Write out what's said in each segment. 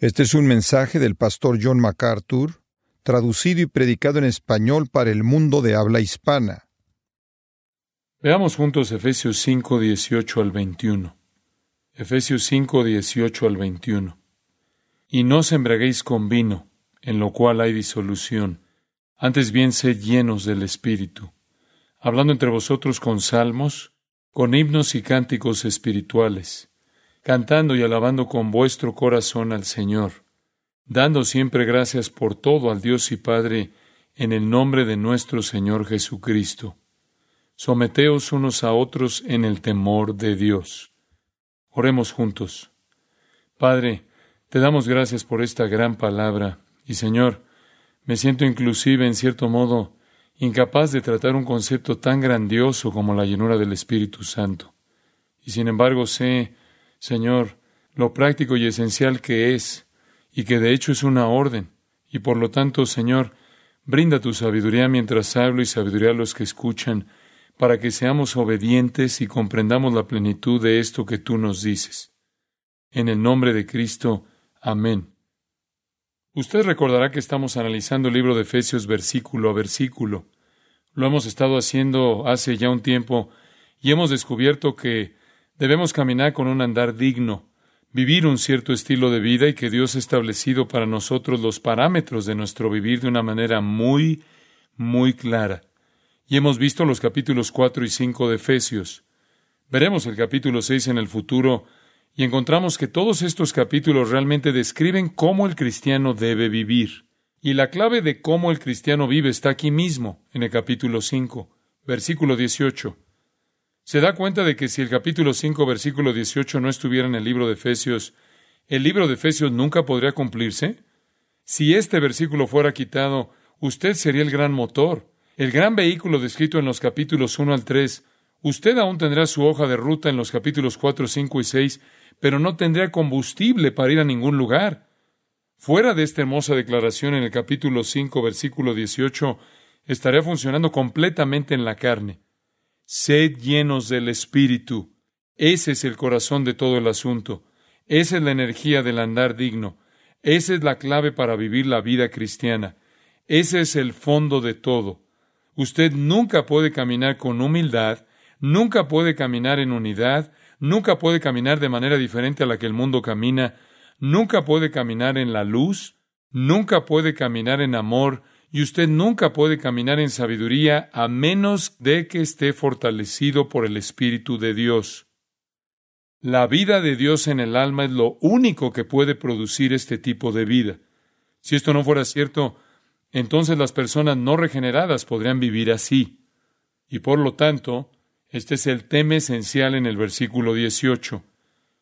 Este es un mensaje del pastor John MacArthur, traducido y predicado en español para el mundo de habla hispana. Veamos juntos Efesios 5, 18 al 21. Efesios 5, 18 al 21. Y no os embriaguéis con vino, en lo cual hay disolución, antes bien sed llenos del Espíritu, hablando entre vosotros con salmos, con himnos y cánticos espirituales, cantando y alabando con vuestro corazón al Señor, dando siempre gracias por todo al Dios y Padre, en el nombre de nuestro Señor Jesucristo. Someteos unos a otros en el temor de Dios. Oremos juntos. Padre, te damos gracias por esta gran palabra y Señor, me siento inclusive en cierto modo incapaz de tratar un concepto tan grandioso como la llenura del Espíritu Santo. Y sin embargo sé, Señor, lo práctico y esencial que es, y que de hecho es una orden. Y por lo tanto, Señor, brinda tu sabiduría mientras hablo y sabiduría a los que escuchan, para que seamos obedientes y comprendamos la plenitud de esto que tú nos dices. En el nombre de Cristo, Amén. Usted recordará que estamos analizando el libro de Efesios versículo a versículo. Lo hemos estado haciendo hace ya un tiempo y hemos descubierto que debemos caminar con un andar digno, vivir un cierto estilo de vida y que Dios ha establecido para nosotros los parámetros de nuestro vivir de una manera muy, muy clara. Y hemos visto los capítulos 4 y 5 de Efesios. Veremos el capítulo 6 en el futuro y encontramos que todos estos capítulos realmente describen cómo el cristiano debe vivir. Y la clave de cómo el cristiano vive está aquí mismo, en el capítulo 5, versículo 18. ¿Se da cuenta de que si el capítulo 5, versículo 18 no estuviera en el libro de Efesios, el libro de Efesios nunca podría cumplirse? Si este versículo fuera quitado, usted sería el gran motor, el gran vehículo descrito en los capítulos 1 al 3. Usted aún tendrá su hoja de ruta en los capítulos 4, 5 y 6, pero no tendría combustible para ir a ningún lugar. Fuera de esta hermosa declaración en el capítulo 5, versículo 18, estaría funcionando completamente en la carne. Sed llenos del Espíritu. Ese es el corazón de todo el asunto. Esa es la energía del andar digno. Esa es la clave para vivir la vida cristiana. Ese es el fondo de todo. Usted nunca puede caminar con humildad, nunca puede caminar en unidad, nunca puede caminar de manera diferente a la que el mundo camina, nunca puede caminar en la luz, nunca puede caminar en amor, y usted nunca puede caminar en sabiduría a menos de que esté fortalecido por el Espíritu de Dios. La vida de Dios en el alma es lo único que puede producir este tipo de vida. Si esto no fuera cierto, entonces las personas no regeneradas podrían vivir así. Y por lo tanto, este es el tema esencial en el versículo 18.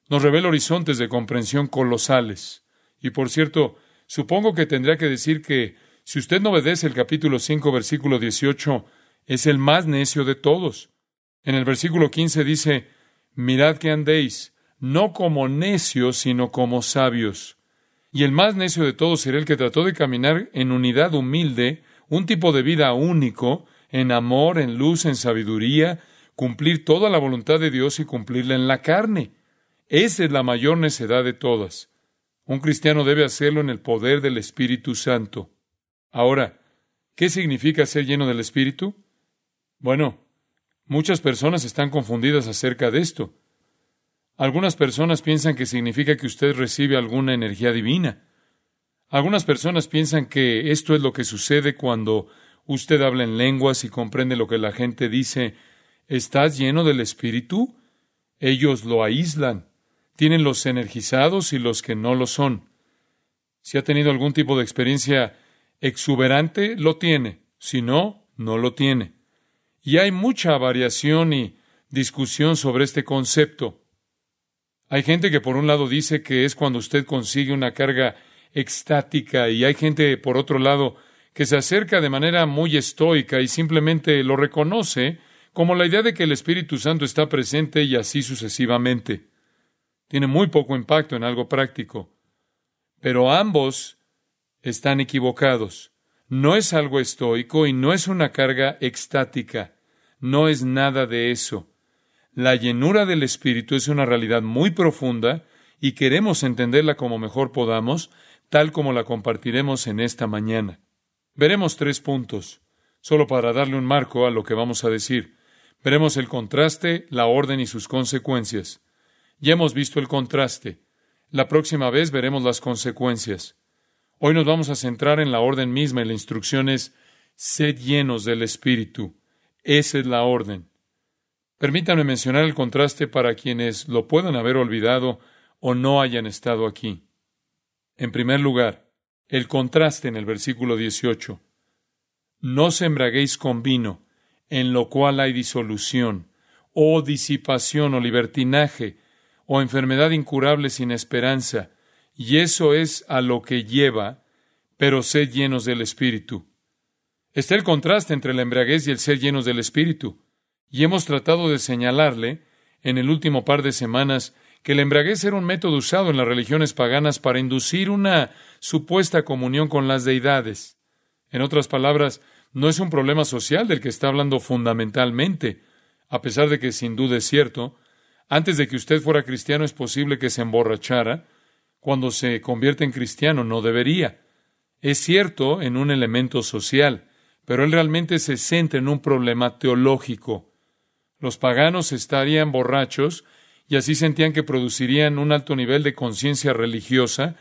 Nos revela horizontes de comprensión colosales. Y por cierto, supongo que tendría que decir que si usted no obedece el capítulo 5, versículo 18, es el más necio de todos. En el versículo 15 dice, Mirad que andéis, no como necios, sino como sabios. Y el más necio de todos será el que trató de caminar en unidad humilde, un tipo de vida único, en amor, en luz, en sabiduría, cumplir toda la voluntad de Dios y cumplirla en la carne. Esa es la mayor necedad de todas. Un cristiano debe hacerlo en el poder del Espíritu Santo. Ahora, ¿qué significa ser lleno del Espíritu? Bueno, muchas personas están confundidas acerca de esto. Algunas personas piensan que significa que usted recibe alguna energía divina. Algunas personas piensan que esto es lo que sucede cuando usted habla en lenguas y comprende lo que la gente dice ¿Estás lleno del Espíritu? Ellos lo aíslan. Tienen los energizados y los que no lo son. Si ha tenido algún tipo de experiencia exuberante, lo tiene. Si no, no lo tiene. Y hay mucha variación y discusión sobre este concepto. Hay gente que por un lado dice que es cuando usted consigue una carga extática y hay gente por otro lado que se acerca de manera muy estoica y simplemente lo reconoce como la idea de que el Espíritu Santo está presente y así sucesivamente. Tiene muy poco impacto en algo práctico. Pero ambos están equivocados. No es algo estoico y no es una carga extática. No es nada de eso. La llenura del Espíritu es una realidad muy profunda y queremos entenderla como mejor podamos, tal como la compartiremos en esta mañana. Veremos tres puntos, solo para darle un marco a lo que vamos a decir. Veremos el contraste, la orden y sus consecuencias. Ya hemos visto el contraste. La próxima vez veremos las consecuencias. Hoy nos vamos a centrar en la orden misma y la instrucción es sed llenos del Espíritu. Esa es la orden. Permítanme mencionar el contraste para quienes lo puedan haber olvidado o no hayan estado aquí. En primer lugar, el contraste en el versículo 18. No se con vino, en lo cual hay disolución, o disipación o libertinaje, o enfermedad incurable sin esperanza, y eso es a lo que lleva, pero sed llenos del Espíritu. Está el contraste entre la embriaguez y el ser llenos del Espíritu, y hemos tratado de señalarle, en el último par de semanas, que la embriaguez era un método usado en las religiones paganas para inducir una supuesta comunión con las deidades. En otras palabras, no es un problema social del que está hablando fundamentalmente, a pesar de que sin duda es cierto, antes de que usted fuera cristiano es posible que se emborrachara. Cuando se convierte en cristiano no debería. Es cierto en un elemento social, pero él realmente se centra en un problema teológico. Los paganos estarían borrachos y así sentían que producirían un alto nivel de conciencia religiosa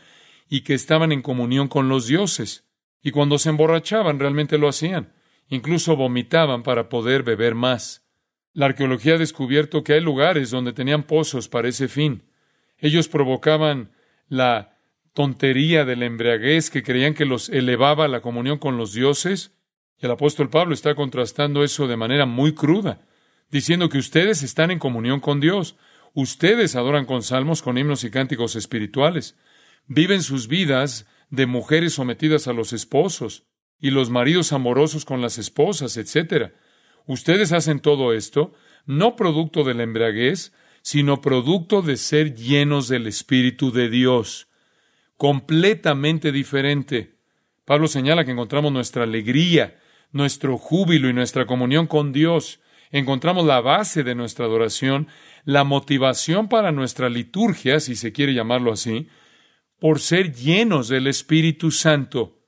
y que estaban en comunión con los dioses. Y cuando se emborrachaban realmente lo hacían. Incluso vomitaban para poder beber más. La arqueología ha descubierto que hay lugares donde tenían pozos para ese fin. Ellos provocaban la tontería de la embriaguez que creían que los elevaba a la comunión con los dioses. Y el apóstol Pablo está contrastando eso de manera muy cruda, diciendo que ustedes están en comunión con Dios. Ustedes adoran con salmos, con himnos y cánticos espirituales. Viven sus vidas de mujeres sometidas a los esposos y los maridos amorosos con las esposas, etc. Ustedes hacen todo esto no producto de la embriaguez, sino producto de ser llenos del Espíritu de Dios. Completamente diferente. Pablo señala que encontramos nuestra alegría, nuestro júbilo y nuestra comunión con Dios. Encontramos la base de nuestra adoración, la motivación para nuestra liturgia, si se quiere llamarlo así, por ser llenos del Espíritu Santo.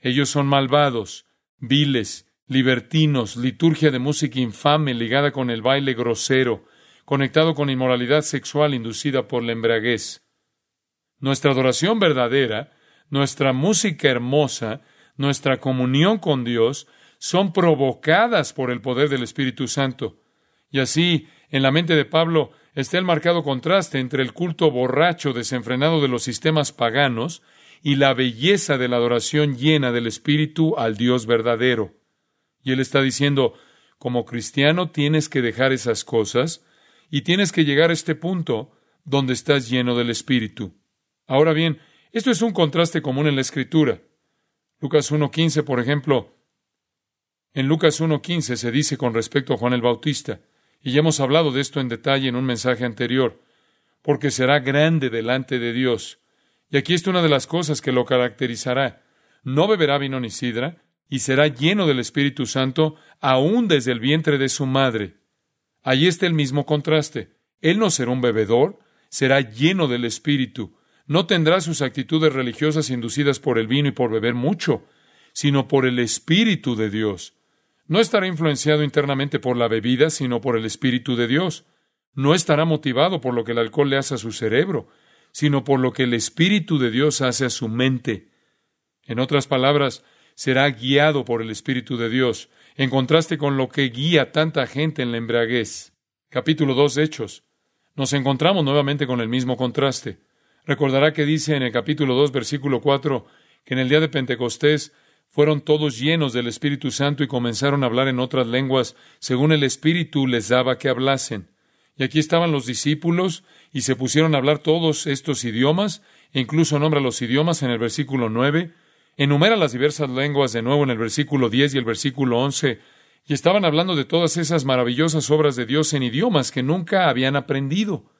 Ellos son malvados, viles, libertinos, liturgia de música infame ligada con el baile grosero, conectado con inmoralidad sexual inducida por la embriaguez. Nuestra adoración verdadera, nuestra música hermosa, nuestra comunión con Dios son provocadas por el poder del Espíritu Santo. Y así, en la mente de Pablo está el marcado contraste entre el culto borracho desenfrenado de los sistemas paganos y la belleza de la adoración llena del Espíritu al Dios verdadero. Y él está diciendo, como cristiano tienes que dejar esas cosas y tienes que llegar a este punto donde estás lleno del Espíritu. Ahora bien, esto es un contraste común en la Escritura. Lucas 1.15, por ejemplo, en Lucas 1.15 se dice con respecto a Juan el Bautista, y ya hemos hablado de esto en detalle en un mensaje anterior, porque será grande delante de Dios. Y aquí está una de las cosas que lo caracterizará. No beberá vino ni sidra, y será lleno del Espíritu Santo aún desde el vientre de su madre. Allí está el mismo contraste. Él no será un bebedor, será lleno del Espíritu. No tendrá sus actitudes religiosas inducidas por el vino y por beber mucho, sino por el Espíritu de Dios. No estará influenciado internamente por la bebida, sino por el Espíritu de Dios. No estará motivado por lo que el alcohol le hace a su cerebro, sino por lo que el Espíritu de Dios hace a su mente. En otras palabras, será guiado por el Espíritu de Dios, en contraste con lo que guía tanta gente en la embriaguez. Capítulo 2 de Hechos. Nos encontramos nuevamente con el mismo contraste. Recordará que dice en el capítulo 2, versículo 4, que en el día de Pentecostés fueron todos llenos del Espíritu Santo y comenzaron a hablar en otras lenguas según el Espíritu les daba que hablasen. Y aquí estaban los discípulos y se pusieron a hablar todos estos idiomas, e incluso nombra los idiomas en el versículo 9, enumera las diversas lenguas de nuevo en el versículo 10 y el versículo 11, y estaban hablando de todas esas maravillosas obras de Dios en idiomas que nunca habían aprendido.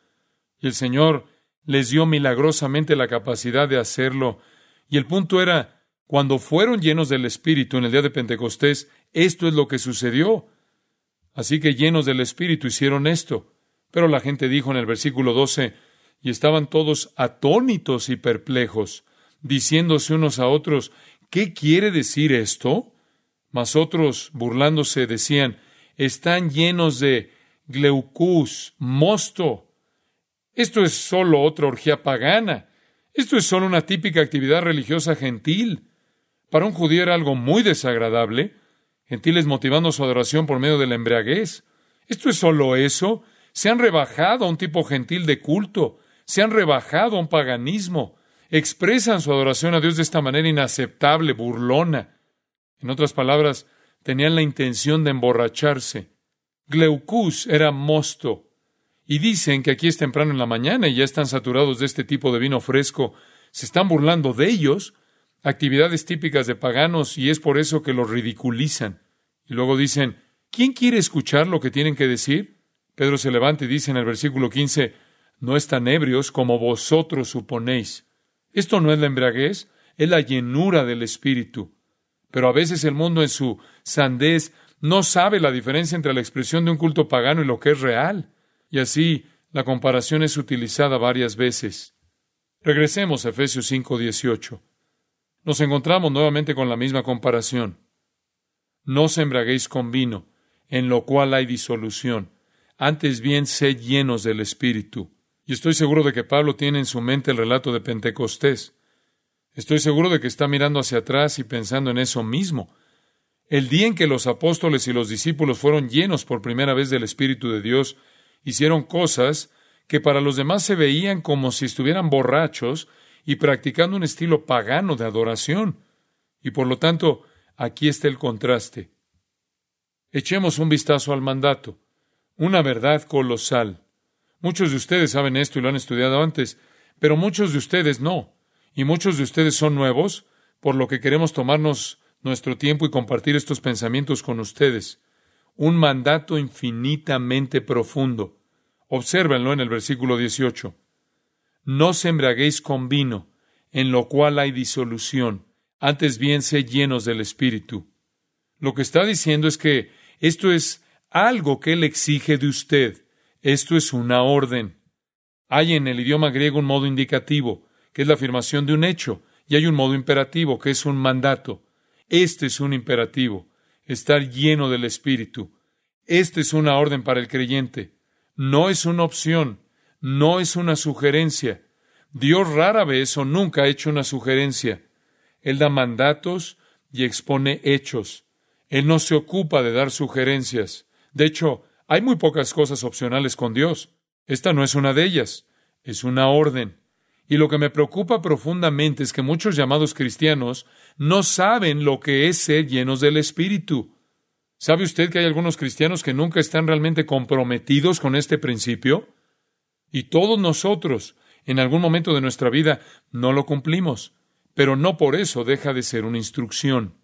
Y el Señor les dio milagrosamente la capacidad de hacerlo. Y el punto era, cuando fueron llenos del Espíritu en el día de Pentecostés, esto es lo que sucedió. Así que llenos del Espíritu hicieron esto. Pero la gente dijo en el versículo 12, y estaban todos atónitos y perplejos, diciéndose unos a otros, ¿qué quiere decir esto? Mas otros, burlándose, decían, están llenos de gleucus, mosto. Esto es solo otra orgía pagana. Esto es solo una típica actividad religiosa gentil. Para un judío era algo muy desagradable. Gentiles motivando su adoración por medio de la embriaguez. Esto es solo eso. Se han rebajado a un tipo gentil de culto. Se han rebajado a un paganismo. Expresan su adoración a Dios de esta manera inaceptable, burlona. En otras palabras, tenían la intención de emborracharse. Gleucus era mosto. Y dicen que aquí es temprano en la mañana y ya están saturados de este tipo de vino fresco. Se están burlando de ellos, actividades típicas de paganos, y es por eso que los ridiculizan. Y luego dicen, ¿quién quiere escuchar lo que tienen que decir? Pedro se levanta y dice en el versículo 15, no están ebrios como vosotros suponéis. Esto no es la embriaguez, es la llenura del Espíritu. Pero a veces el mundo en su sandez no sabe la diferencia entre la expresión de un culto pagano y lo que es real. Y así la comparación es utilizada varias veces. Regresemos a Efesios 5:18. Nos encontramos nuevamente con la misma comparación. No se embraguéis con vino, en lo cual hay disolución. Antes bien, sed llenos del Espíritu. Y estoy seguro de que Pablo tiene en su mente el relato de Pentecostés. Estoy seguro de que está mirando hacia atrás y pensando en eso mismo. El día en que los apóstoles y los discípulos fueron llenos por primera vez del Espíritu de Dios, hicieron cosas que para los demás se veían como si estuvieran borrachos y practicando un estilo pagano de adoración. Y por lo tanto, aquí está el contraste. Echemos un vistazo al mandato. Una verdad colosal. Muchos de ustedes saben esto y lo han estudiado antes, pero muchos de ustedes no. Y muchos de ustedes son nuevos, por lo que queremos tomarnos nuestro tiempo y compartir estos pensamientos con ustedes. Un mandato infinitamente profundo. Obsérvenlo en el versículo 18. No se embriaguéis con vino, en lo cual hay disolución, antes bien sé llenos del Espíritu. Lo que está diciendo es que esto es algo que Él exige de usted. Esto es una orden. Hay en el idioma griego un modo indicativo, que es la afirmación de un hecho, y hay un modo imperativo, que es un mandato. Este es un imperativo, estar lleno del Espíritu. Este es una orden para el creyente. No es una opción, no es una sugerencia. Dios rara vez o nunca ha hecho una sugerencia. Él da mandatos y expone hechos. Él no se ocupa de dar sugerencias. De hecho, hay muy pocas cosas opcionales con Dios. Esta no es una de ellas, es una orden. Y lo que me preocupa profundamente es que muchos llamados cristianos no saben lo que es ser llenos del Espíritu. ¿Sabe usted que hay algunos cristianos que nunca están realmente comprometidos con este principio? Y todos nosotros, en algún momento de nuestra vida, no lo cumplimos, pero no por eso deja de ser una instrucción.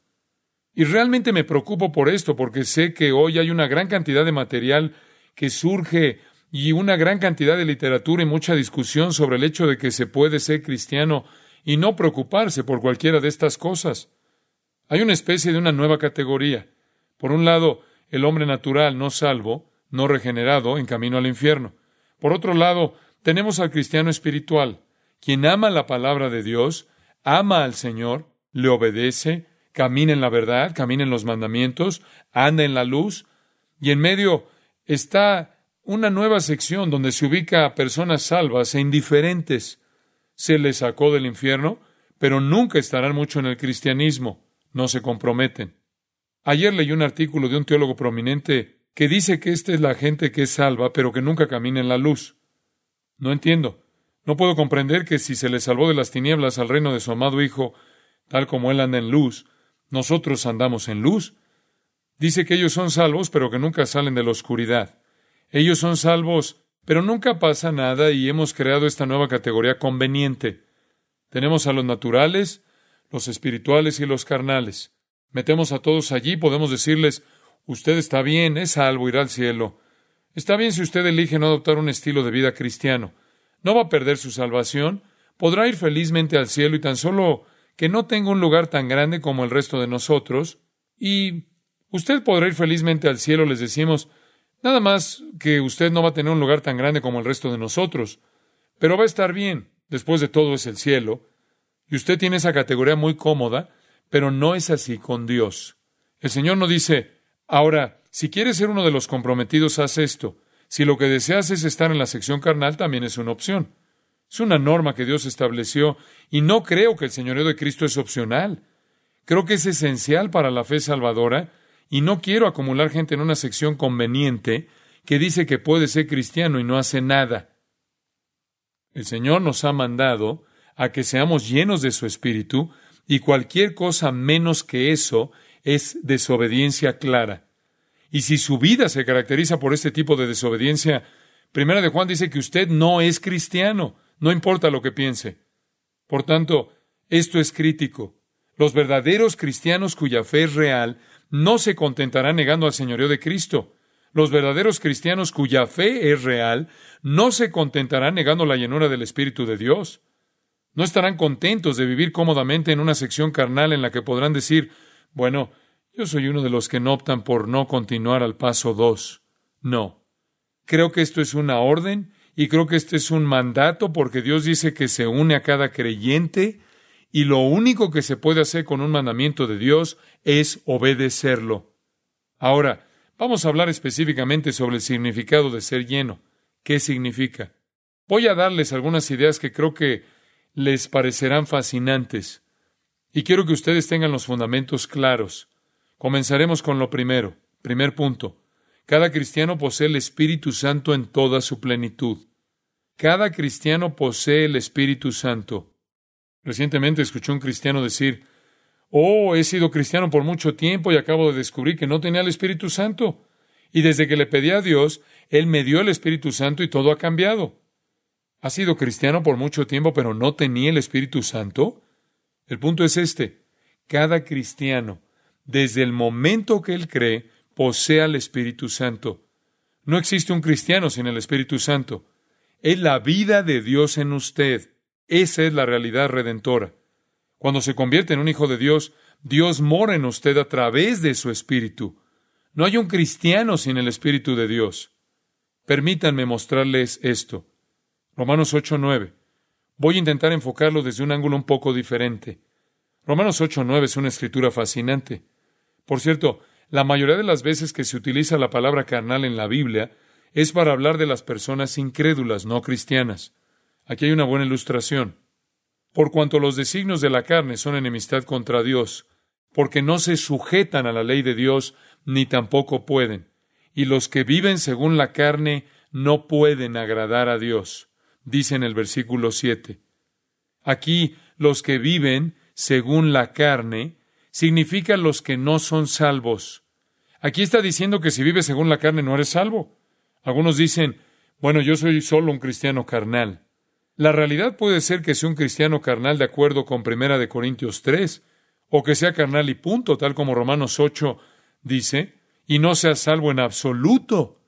Y realmente me preocupo por esto, porque sé que hoy hay una gran cantidad de material que surge y una gran cantidad de literatura y mucha discusión sobre el hecho de que se puede ser cristiano y no preocuparse por cualquiera de estas cosas. Hay una especie de una nueva categoría. Por un lado, el hombre natural no salvo, no regenerado, en camino al infierno. Por otro lado, tenemos al cristiano espiritual, quien ama la palabra de Dios, ama al Señor, le obedece, camina en la verdad, camina en los mandamientos, anda en la luz, y en medio está una nueva sección donde se ubica a personas salvas e indiferentes. Se les sacó del infierno, pero nunca estarán mucho en el cristianismo, no se comprometen. Ayer leí un artículo de un teólogo prominente que dice que esta es la gente que es salva, pero que nunca camina en la luz. No entiendo. No puedo comprender que si se le salvó de las tinieblas al reino de su amado Hijo, tal como Él anda en luz, nosotros andamos en luz. Dice que ellos son salvos, pero que nunca salen de la oscuridad. Ellos son salvos, pero nunca pasa nada y hemos creado esta nueva categoría conveniente. Tenemos a los naturales, los espirituales y los carnales. Metemos a todos allí, podemos decirles, usted está bien, es salvo, irá al cielo. Está bien si usted elige no adoptar un estilo de vida cristiano. No va a perder su salvación, podrá ir felizmente al cielo y tan solo que no tenga un lugar tan grande como el resto de nosotros. Y usted podrá ir felizmente al cielo, les decimos, nada más que usted no va a tener un lugar tan grande como el resto de nosotros. Pero va a estar bien, después de todo es el cielo, y usted tiene esa categoría muy cómoda, pero no es así con Dios. El Señor no dice, ahora, si quieres ser uno de los comprometidos, haz esto. Si lo que deseas es estar en la sección carnal, también es una opción. Es una norma que Dios estableció y no creo que el señorío de Cristo es opcional. Creo que es esencial para la fe salvadora y no quiero acumular gente en una sección conveniente que dice que puede ser cristiano y no hace nada. El Señor nos ha mandado a que seamos llenos de su Espíritu, y cualquier cosa menos que eso es desobediencia clara. Y si su vida se caracteriza por este tipo de desobediencia, Primera de Juan dice que usted no es cristiano, no importa lo que piense. Por tanto, esto es crítico. Los verdaderos cristianos cuya fe es real no se contentarán negando al señorío de Cristo. Los verdaderos cristianos cuya fe es real no se contentarán negando la llenura del Espíritu de Dios. No estarán contentos de vivir cómodamente en una sección carnal en la que podrán decir, bueno, yo soy uno de los que no optan por no continuar al paso dos. No. Creo que esto es una orden y creo que este es un mandato porque Dios dice que se une a cada creyente y lo único que se puede hacer con un mandamiento de Dios es obedecerlo. Ahora, vamos a hablar específicamente sobre el significado de ser lleno. ¿Qué significa? Voy a darles algunas ideas que creo que les parecerán fascinantes. Y quiero que ustedes tengan los fundamentos claros. Comenzaremos con lo primero. Primer punto. Cada cristiano posee el Espíritu Santo en toda su plenitud. Cada cristiano posee el Espíritu Santo. Recientemente escuché un cristiano decir, Oh, he sido cristiano por mucho tiempo y acabo de descubrir que no tenía el Espíritu Santo. Y desde que le pedí a Dios, Él me dio el Espíritu Santo y todo ha cambiado. ¿Ha sido cristiano por mucho tiempo pero no tenía el Espíritu Santo? El punto es este. Cada cristiano, desde el momento que él cree, posee al Espíritu Santo. No existe un cristiano sin el Espíritu Santo. Es la vida de Dios en usted. Esa es la realidad redentora. Cuando se convierte en un hijo de Dios, Dios mora en usted a través de su Espíritu. No hay un cristiano sin el Espíritu de Dios. Permítanme mostrarles esto. Romanos 8:9. Voy a intentar enfocarlo desde un ángulo un poco diferente. Romanos 8:9 es una escritura fascinante. Por cierto, la mayoría de las veces que se utiliza la palabra carnal en la Biblia es para hablar de las personas incrédulas, no cristianas. Aquí hay una buena ilustración. Por cuanto los designios de la carne son enemistad contra Dios, porque no se sujetan a la ley de Dios, ni tampoco pueden. Y los que viven según la carne no pueden agradar a Dios dice en el versículo 7. Aquí los que viven según la carne significa los que no son salvos. Aquí está diciendo que si vives según la carne no eres salvo. Algunos dicen, bueno, yo soy solo un cristiano carnal. La realidad puede ser que sea un cristiano carnal de acuerdo con Primera de Corintios 3, o que sea carnal y punto, tal como Romanos 8 dice, y no sea salvo en absoluto.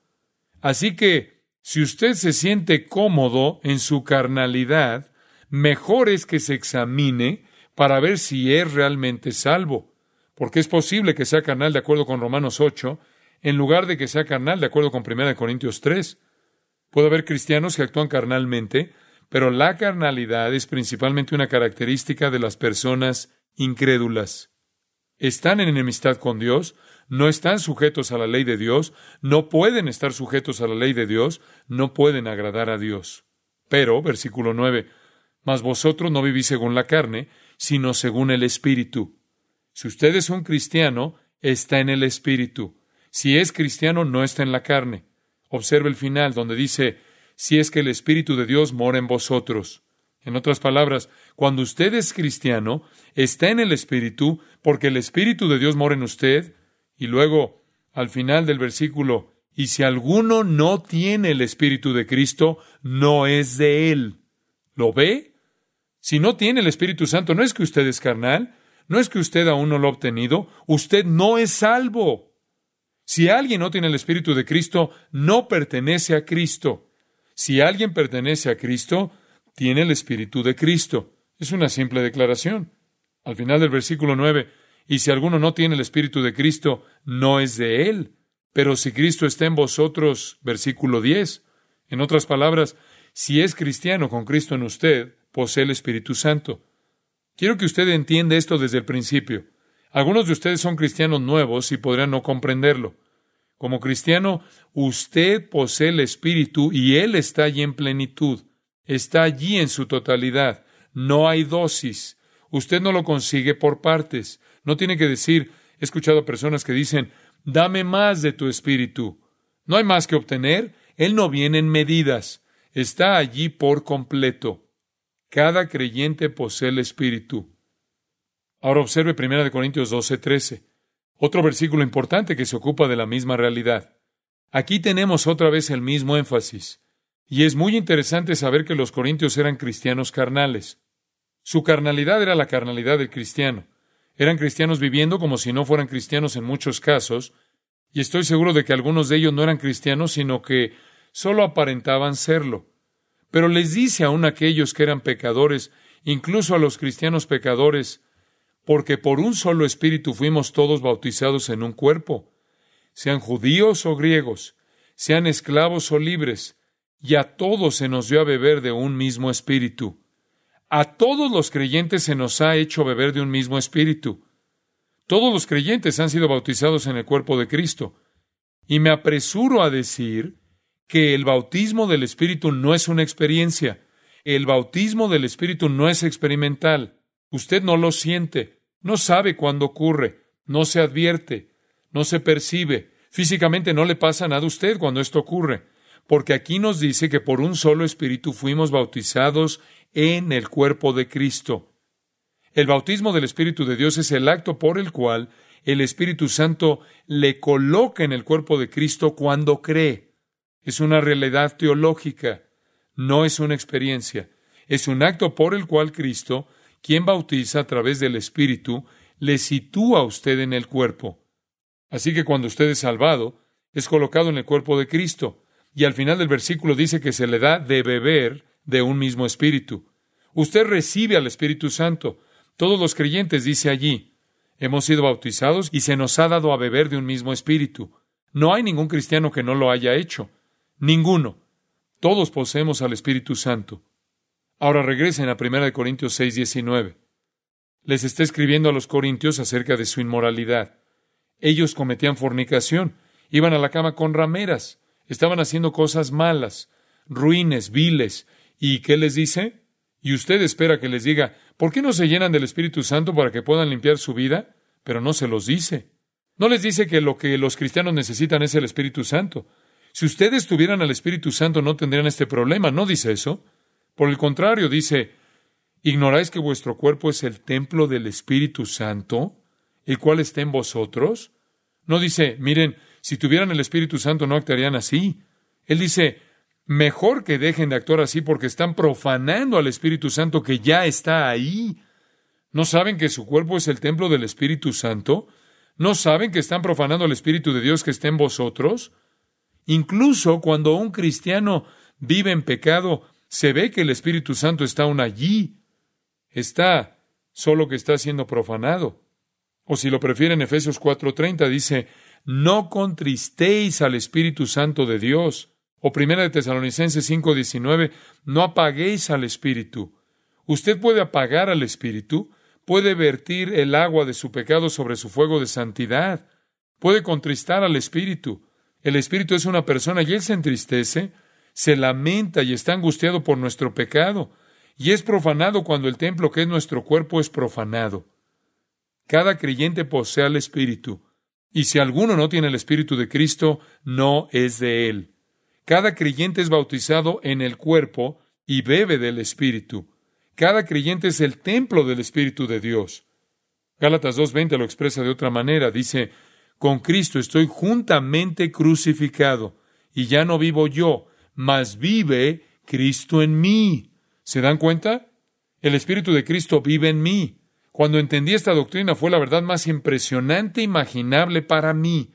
Así que si usted se siente cómodo en su carnalidad, mejor es que se examine para ver si es realmente salvo, porque es posible que sea carnal de acuerdo con Romanos 8, en lugar de que sea carnal de acuerdo con 1 Corintios 3. Puede haber cristianos que actúan carnalmente, pero la carnalidad es principalmente una característica de las personas incrédulas. Están en enemistad con Dios, no están sujetos a la ley de Dios, no pueden estar sujetos a la ley de Dios, no pueden agradar a Dios. Pero, versículo 9, mas vosotros no vivís según la carne, sino según el Espíritu. Si usted es un cristiano, está en el Espíritu. Si es cristiano, no está en la carne. Observe el final, donde dice, si es que el Espíritu de Dios mora en vosotros. En otras palabras, cuando usted es cristiano, está en el Espíritu, porque el Espíritu de Dios mora en usted, y luego, al final del versículo, Y si alguno no tiene el Espíritu de Cristo, no es de él. ¿Lo ve? Si no tiene el Espíritu Santo, no es que usted es carnal, no es que usted aún no lo ha obtenido, usted no es salvo. Si alguien no tiene el Espíritu de Cristo, no pertenece a Cristo. Si alguien pertenece a Cristo, tiene el Espíritu de Cristo. Es una simple declaración. Al final del versículo 9, y si alguno no tiene el Espíritu de Cristo, no es de él. Pero si Cristo está en vosotros, versículo 10, en otras palabras, si es cristiano con Cristo en usted, posee el Espíritu Santo. Quiero que usted entienda esto desde el principio. Algunos de ustedes son cristianos nuevos y podrían no comprenderlo. Como cristiano, usted posee el Espíritu y Él está allí en plenitud. Está allí en su totalidad. No hay dosis. Usted no lo consigue por partes. No tiene que decir, he escuchado a personas que dicen, dame más de tu Espíritu. No hay más que obtener. Él no viene en medidas. Está allí por completo. Cada creyente posee el Espíritu. Ahora observe 1 Corintios 12, 13. Otro versículo importante que se ocupa de la misma realidad. Aquí tenemos otra vez el mismo énfasis. Y es muy interesante saber que los corintios eran cristianos carnales. Su carnalidad era la carnalidad del cristiano. Eran cristianos viviendo como si no fueran cristianos en muchos casos, y estoy seguro de que algunos de ellos no eran cristianos, sino que solo aparentaban serlo pero les dice aún a aquellos que eran pecadores, incluso a los cristianos pecadores, porque por un solo espíritu fuimos todos bautizados en un cuerpo, sean judíos o griegos, sean esclavos o libres, y a todos se nos dio a beber de un mismo espíritu. A todos los creyentes se nos ha hecho beber de un mismo espíritu. Todos los creyentes han sido bautizados en el cuerpo de Cristo. Y me apresuro a decir que el bautismo del Espíritu no es una experiencia. El bautismo del Espíritu no es experimental. Usted no lo siente, no sabe cuándo ocurre, no se advierte, no se percibe. Físicamente no le pasa nada a usted cuando esto ocurre, porque aquí nos dice que por un solo Espíritu fuimos bautizados en el cuerpo de Cristo. El bautismo del Espíritu de Dios es el acto por el cual el Espíritu Santo le coloca en el cuerpo de Cristo cuando cree. Es una realidad teológica, no es una experiencia. Es un acto por el cual Cristo, quien bautiza a través del Espíritu, le sitúa a usted en el cuerpo. Así que cuando usted es salvado, es colocado en el cuerpo de Cristo. Y al final del versículo dice que se le da de beber de un mismo Espíritu. Usted recibe al Espíritu Santo. Todos los creyentes, dice allí, hemos sido bautizados y se nos ha dado a beber de un mismo Espíritu. No hay ningún cristiano que no lo haya hecho. Ninguno. Todos poseemos al Espíritu Santo. Ahora regresen a 1 Corintios 6, 19. Les está escribiendo a los corintios acerca de su inmoralidad. Ellos cometían fornicación, iban a la cama con rameras, estaban haciendo cosas malas, ruines, viles. ¿Y qué les dice? Y usted espera que les diga, ¿por qué no se llenan del Espíritu Santo para que puedan limpiar su vida? Pero no se los dice. No les dice que lo que los cristianos necesitan es el Espíritu Santo. Si ustedes tuvieran al Espíritu Santo no tendrían este problema. No dice eso. Por el contrario, dice, ¿ignoráis que vuestro cuerpo es el templo del Espíritu Santo, el cual está en vosotros? No dice, miren, si tuvieran el Espíritu Santo no actuarían así. Él dice, mejor que dejen de actuar así porque están profanando al Espíritu Santo que ya está ahí. ¿No saben que su cuerpo es el templo del Espíritu Santo? ¿No saben que están profanando al Espíritu de Dios que está en vosotros? Incluso cuando un cristiano vive en pecado, se ve que el Espíritu Santo está aún allí. Está, solo que está siendo profanado. O si lo prefieren, Efesios 4:30 dice, no contristéis al Espíritu Santo de Dios. O Primera de Tesalonicenses 5:19, no apaguéis al Espíritu. Usted puede apagar al Espíritu, puede vertir el agua de su pecado sobre su fuego de santidad, puede contristar al Espíritu. El Espíritu es una persona y Él se entristece, se lamenta y está angustiado por nuestro pecado, y es profanado cuando el templo que es nuestro cuerpo es profanado. Cada creyente posee al Espíritu, y si alguno no tiene el Espíritu de Cristo, no es de Él. Cada creyente es bautizado en el cuerpo y bebe del Espíritu. Cada creyente es el templo del Espíritu de Dios. Gálatas 2.20 lo expresa de otra manera. Dice, Con Cristo estoy juntamente crucificado, y ya no vivo yo, mas vive Cristo en mí. ¿Se dan cuenta? El Espíritu de Cristo vive en mí. Cuando entendí esta doctrina fue la verdad más impresionante imaginable para mí,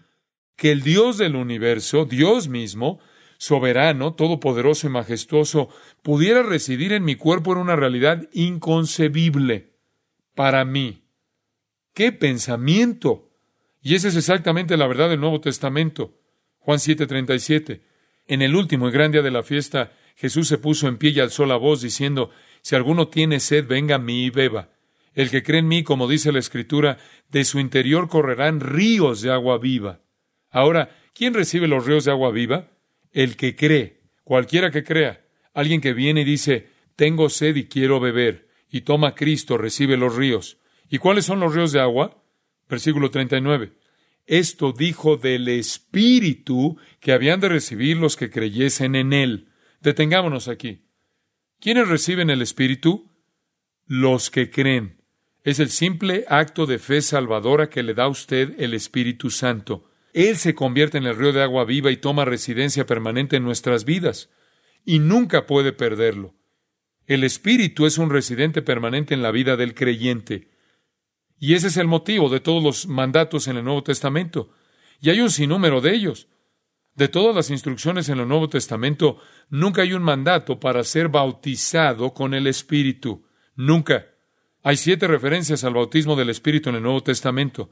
que el Dios del universo, Dios mismo, soberano, todopoderoso y majestuoso, pudiera residir en mi cuerpo en una realidad inconcebible para mí. ¡Qué pensamiento! Y esa es exactamente la verdad del Nuevo Testamento. Juan 7:37. En el último y gran día de la fiesta, Jesús se puso en pie y alzó la voz diciendo, Si alguno tiene sed, venga a mí y beba. El que cree en mí, como dice la Escritura, de su interior correrán ríos de agua viva. Ahora, ¿quién recibe los ríos de agua viva? El que cree, cualquiera que crea. Alguien que viene y dice, tengo sed y quiero beber, y toma Cristo, recibe los ríos. ¿Y cuáles son los ríos de agua? Versículo 39. Esto dijo del Espíritu que habían de recibir los que creyesen en Él. Detengámonos aquí. ¿Quiénes reciben el Espíritu? Los que creen. Es el simple acto de fe salvadora que le da a usted el Espíritu Santo. Él se convierte en el río de agua viva y toma residencia permanente en nuestras vidas. Y nunca puede perderlo. El Espíritu es un residente permanente en la vida del creyente. Y ese es el motivo de todos los mandatos en el Nuevo Testamento. Y hay un sinnúmero de ellos. De todas las instrucciones en el Nuevo Testamento, nunca hay un mandato para ser bautizado con el Espíritu. Nunca. Hay siete referencias al bautismo del Espíritu en el Nuevo Testamento.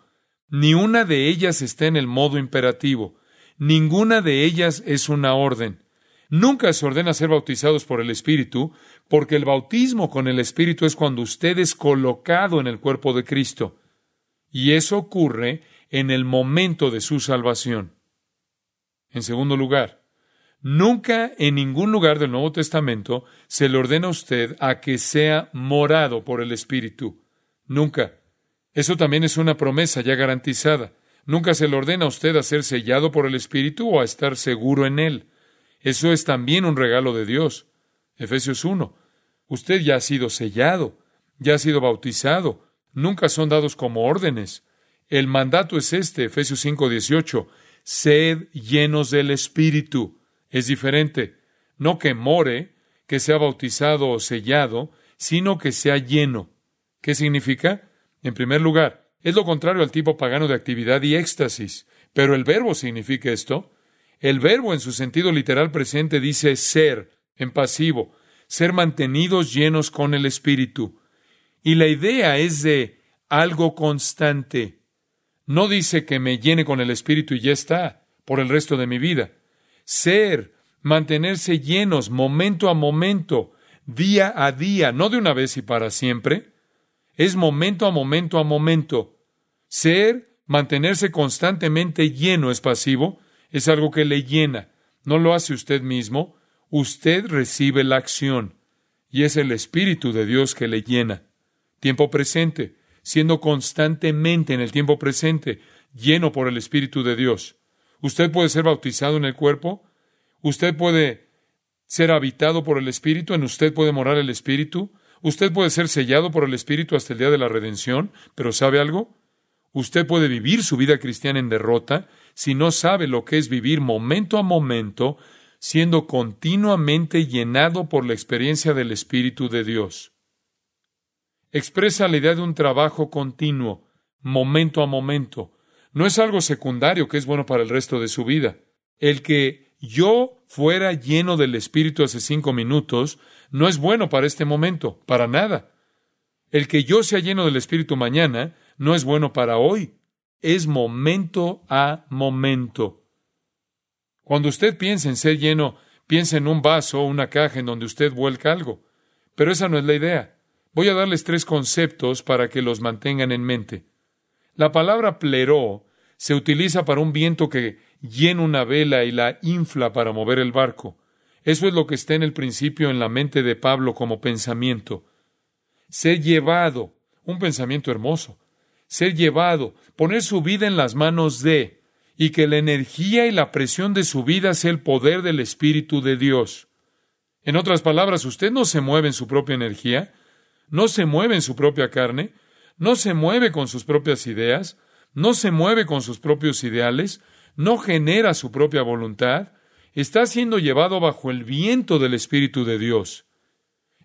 Ni una de ellas está en el modo imperativo. Ninguna de ellas es una orden. Nunca se ordena ser bautizados por el Espíritu, porque el bautismo con el Espíritu es cuando usted es colocado en el cuerpo de Cristo. Y eso ocurre en el momento de su salvación. En segundo lugar, nunca en ningún lugar del Nuevo Testamento se le ordena a usted a que sea morado por el Espíritu. Nunca. Eso también es una promesa ya garantizada. Nunca se le ordena a usted a ser sellado por el Espíritu o a estar seguro en él. Eso es también un regalo de Dios. Efesios 1. Usted ya ha sido sellado, ya ha sido bautizado, nunca son dados como órdenes. El mandato es este, Efesios 5, 18. Sed llenos del Espíritu. Es diferente. No que more, que sea bautizado o sellado, sino que sea lleno. ¿Qué significa? En primer lugar, es lo contrario al tipo pagano de actividad y éxtasis. Pero el verbo significa esto. El verbo en su sentido literal presente dice ser, en pasivo, ser mantenidos llenos con el Espíritu. Y la idea es de algo constante. No dice que me llene con el Espíritu y ya está, por el resto de mi vida. Ser, mantenerse llenos momento a momento, día a día, no de una vez y para siempre. Es momento a momento a momento. Ser, mantenerse constantemente lleno es pasivo, es algo que le llena. No lo hace usted mismo, usted recibe la acción y es el Espíritu de Dios que le llena. Tiempo presente, siendo constantemente en el tiempo presente, lleno por el Espíritu de Dios. Usted puede ser bautizado en el cuerpo, usted puede ser habitado por el Espíritu, en usted puede morar el Espíritu, usted puede ser sellado por el Espíritu hasta el día de la redención, pero ¿sabe algo? Usted puede vivir su vida cristiana en derrota si no sabe lo que es vivir momento a momento, siendo continuamente llenado por la experiencia del Espíritu de Dios. Expresa la idea de un trabajo continuo, momento a momento. No es algo secundario que es bueno para el resto de su vida. El que yo fuera lleno del Espíritu hace cinco minutos no es bueno para este momento, para nada. El que yo sea lleno del Espíritu mañana no es bueno para hoy es momento a momento. Cuando usted piensa en ser lleno, piensa en un vaso o una caja en donde usted vuelca algo. Pero esa no es la idea. Voy a darles tres conceptos para que los mantengan en mente. La palabra pleró se utiliza para un viento que llena una vela y la infla para mover el barco. Eso es lo que está en el principio en la mente de Pablo como pensamiento. Ser llevado, un pensamiento hermoso ser llevado, poner su vida en las manos de, y que la energía y la presión de su vida sea el poder del Espíritu de Dios. En otras palabras, usted no se mueve en su propia energía, no se mueve en su propia carne, no se mueve con sus propias ideas, no se mueve con sus propios ideales, no genera su propia voluntad, está siendo llevado bajo el viento del Espíritu de Dios.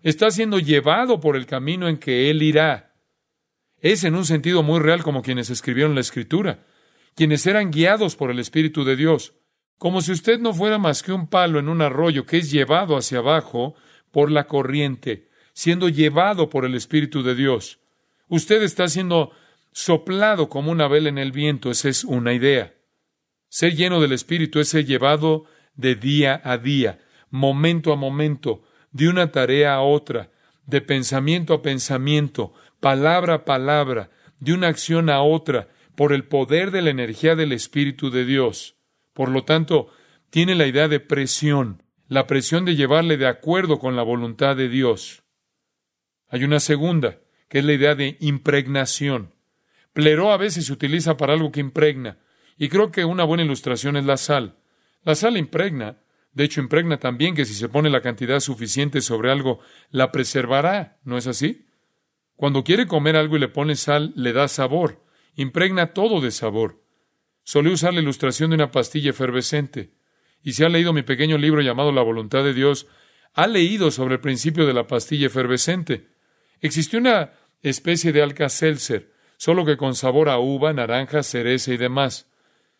Está siendo llevado por el camino en que Él irá. Es en un sentido muy real como quienes escribieron la Escritura, quienes eran guiados por el Espíritu de Dios, como si usted no fuera más que un palo en un arroyo que es llevado hacia abajo por la corriente, siendo llevado por el Espíritu de Dios. Usted está siendo soplado como una vela en el viento, esa es una idea. Ser lleno del Espíritu es ser llevado de día a día, momento a momento, de una tarea a otra, de pensamiento a pensamiento, palabra a palabra, de una acción a otra, por el poder de la energía del Espíritu de Dios. Por lo tanto, tiene la idea de presión, la presión de llevarle de acuerdo con la voluntad de Dios. Hay una segunda, que es la idea de impregnación. Pleró a veces se utiliza para algo que impregna, y creo que una buena ilustración es la sal. La sal impregna, de hecho impregna también que si se pone la cantidad suficiente sobre algo, la preservará, ¿no es así? Cuando quiere comer algo y le pone sal, le da sabor, impregna todo de sabor. Solí usar la ilustración de una pastilla efervescente, y si ha leído mi pequeño libro llamado La voluntad de Dios, ha leído sobre el principio de la pastilla efervescente. Existió una especie de Alka-Seltzer, solo que con sabor a uva, naranja, cereza y demás.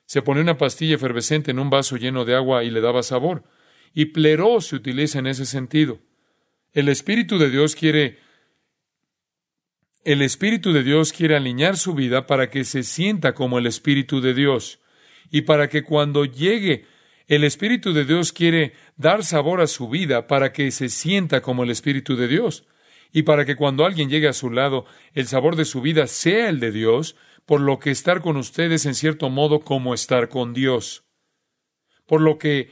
Se ponía una pastilla efervescente en un vaso lleno de agua y le daba sabor. Y pleró se utiliza en ese sentido. El Espíritu de Dios quiere el Espíritu de Dios quiere alinear su vida para que se sienta como el Espíritu de Dios y para que cuando llegue el Espíritu de Dios quiere dar sabor a su vida para que se sienta como el Espíritu de Dios y para que cuando alguien llegue a su lado el sabor de su vida sea el de Dios, por lo que estar con ustedes en cierto modo como estar con Dios. Por lo que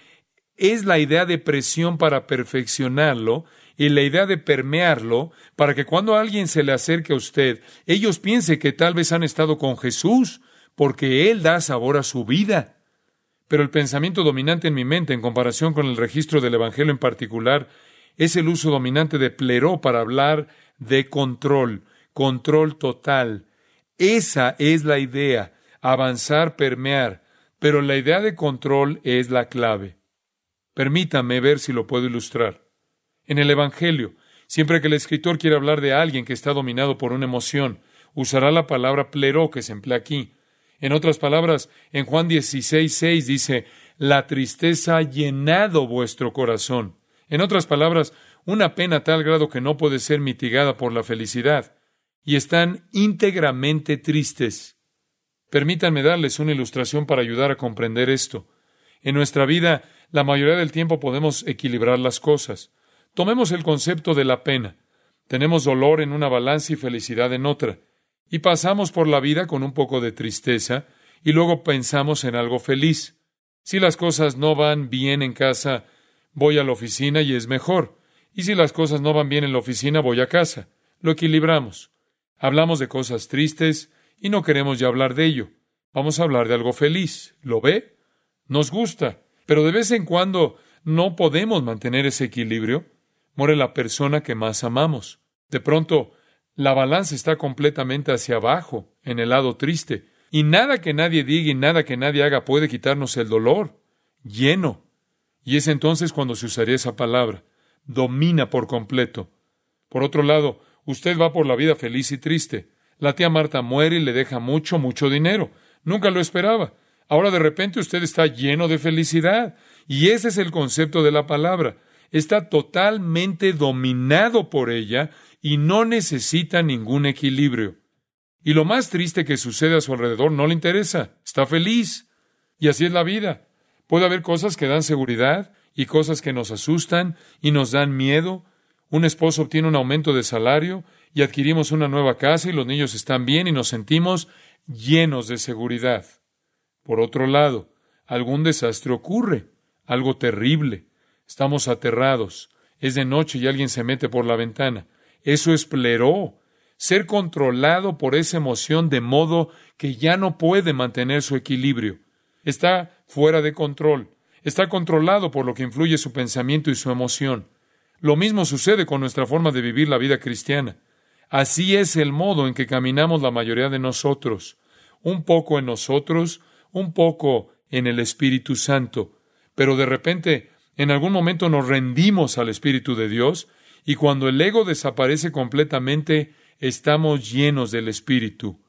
es la idea de presión para perfeccionarlo y la idea de permearlo para que cuando alguien se le acerque a usted, ellos piensen que tal vez han estado con Jesús, porque Él da sabor a su vida. Pero el pensamiento dominante en mi mente, en comparación con el registro del Evangelio en particular, es el uso dominante de pleró para hablar de control, control total. Esa es la idea, avanzar, permear, pero la idea de control es la clave. Permítame ver si lo puedo ilustrar. En el Evangelio, siempre que el escritor quiere hablar de alguien que está dominado por una emoción, usará la palabra pleró que se emplea aquí. En otras palabras, en Juan 16, 6 dice, la tristeza ha llenado vuestro corazón. En otras palabras, una pena tal grado que no puede ser mitigada por la felicidad, y están íntegramente tristes. Permítanme darles una ilustración para ayudar a comprender esto. En nuestra vida, la mayoría del tiempo podemos equilibrar las cosas. Tomemos el concepto de la pena. Tenemos dolor en una balanza y felicidad en otra. Y pasamos por la vida con un poco de tristeza y luego pensamos en algo feliz. Si las cosas no van bien en casa, voy a la oficina y es mejor. Y si las cosas no van bien en la oficina, voy a casa. Lo equilibramos. Hablamos de cosas tristes y no queremos ya hablar de ello. Vamos a hablar de algo feliz. ¿Lo ve? Nos gusta. Pero de vez en cuando no podemos mantener ese equilibrio la persona que más amamos. De pronto, la balanza está completamente hacia abajo, en el lado triste, y nada que nadie diga y nada que nadie haga puede quitarnos el dolor, lleno. Y es entonces cuando se usaría esa palabra, domina por completo. Por otro lado, usted va por la vida feliz y triste. La tía Marta muere y le deja mucho, mucho dinero. Nunca lo esperaba. Ahora de repente usted está lleno de felicidad. Y ese es el concepto de la palabra está totalmente dominado por ella y no necesita ningún equilibrio. Y lo más triste que sucede a su alrededor no le interesa, está feliz. Y así es la vida. Puede haber cosas que dan seguridad y cosas que nos asustan y nos dan miedo. Un esposo obtiene un aumento de salario y adquirimos una nueva casa y los niños están bien y nos sentimos llenos de seguridad. Por otro lado, algún desastre ocurre, algo terrible. Estamos aterrados. Es de noche y alguien se mete por la ventana. Eso es pleró. Ser controlado por esa emoción de modo que ya no puede mantener su equilibrio. Está fuera de control. Está controlado por lo que influye su pensamiento y su emoción. Lo mismo sucede con nuestra forma de vivir la vida cristiana. Así es el modo en que caminamos la mayoría de nosotros. un poco en nosotros, un poco en el Espíritu Santo. Pero de repente, en algún momento nos rendimos al Espíritu de Dios y cuando el ego desaparece completamente, estamos llenos del Espíritu.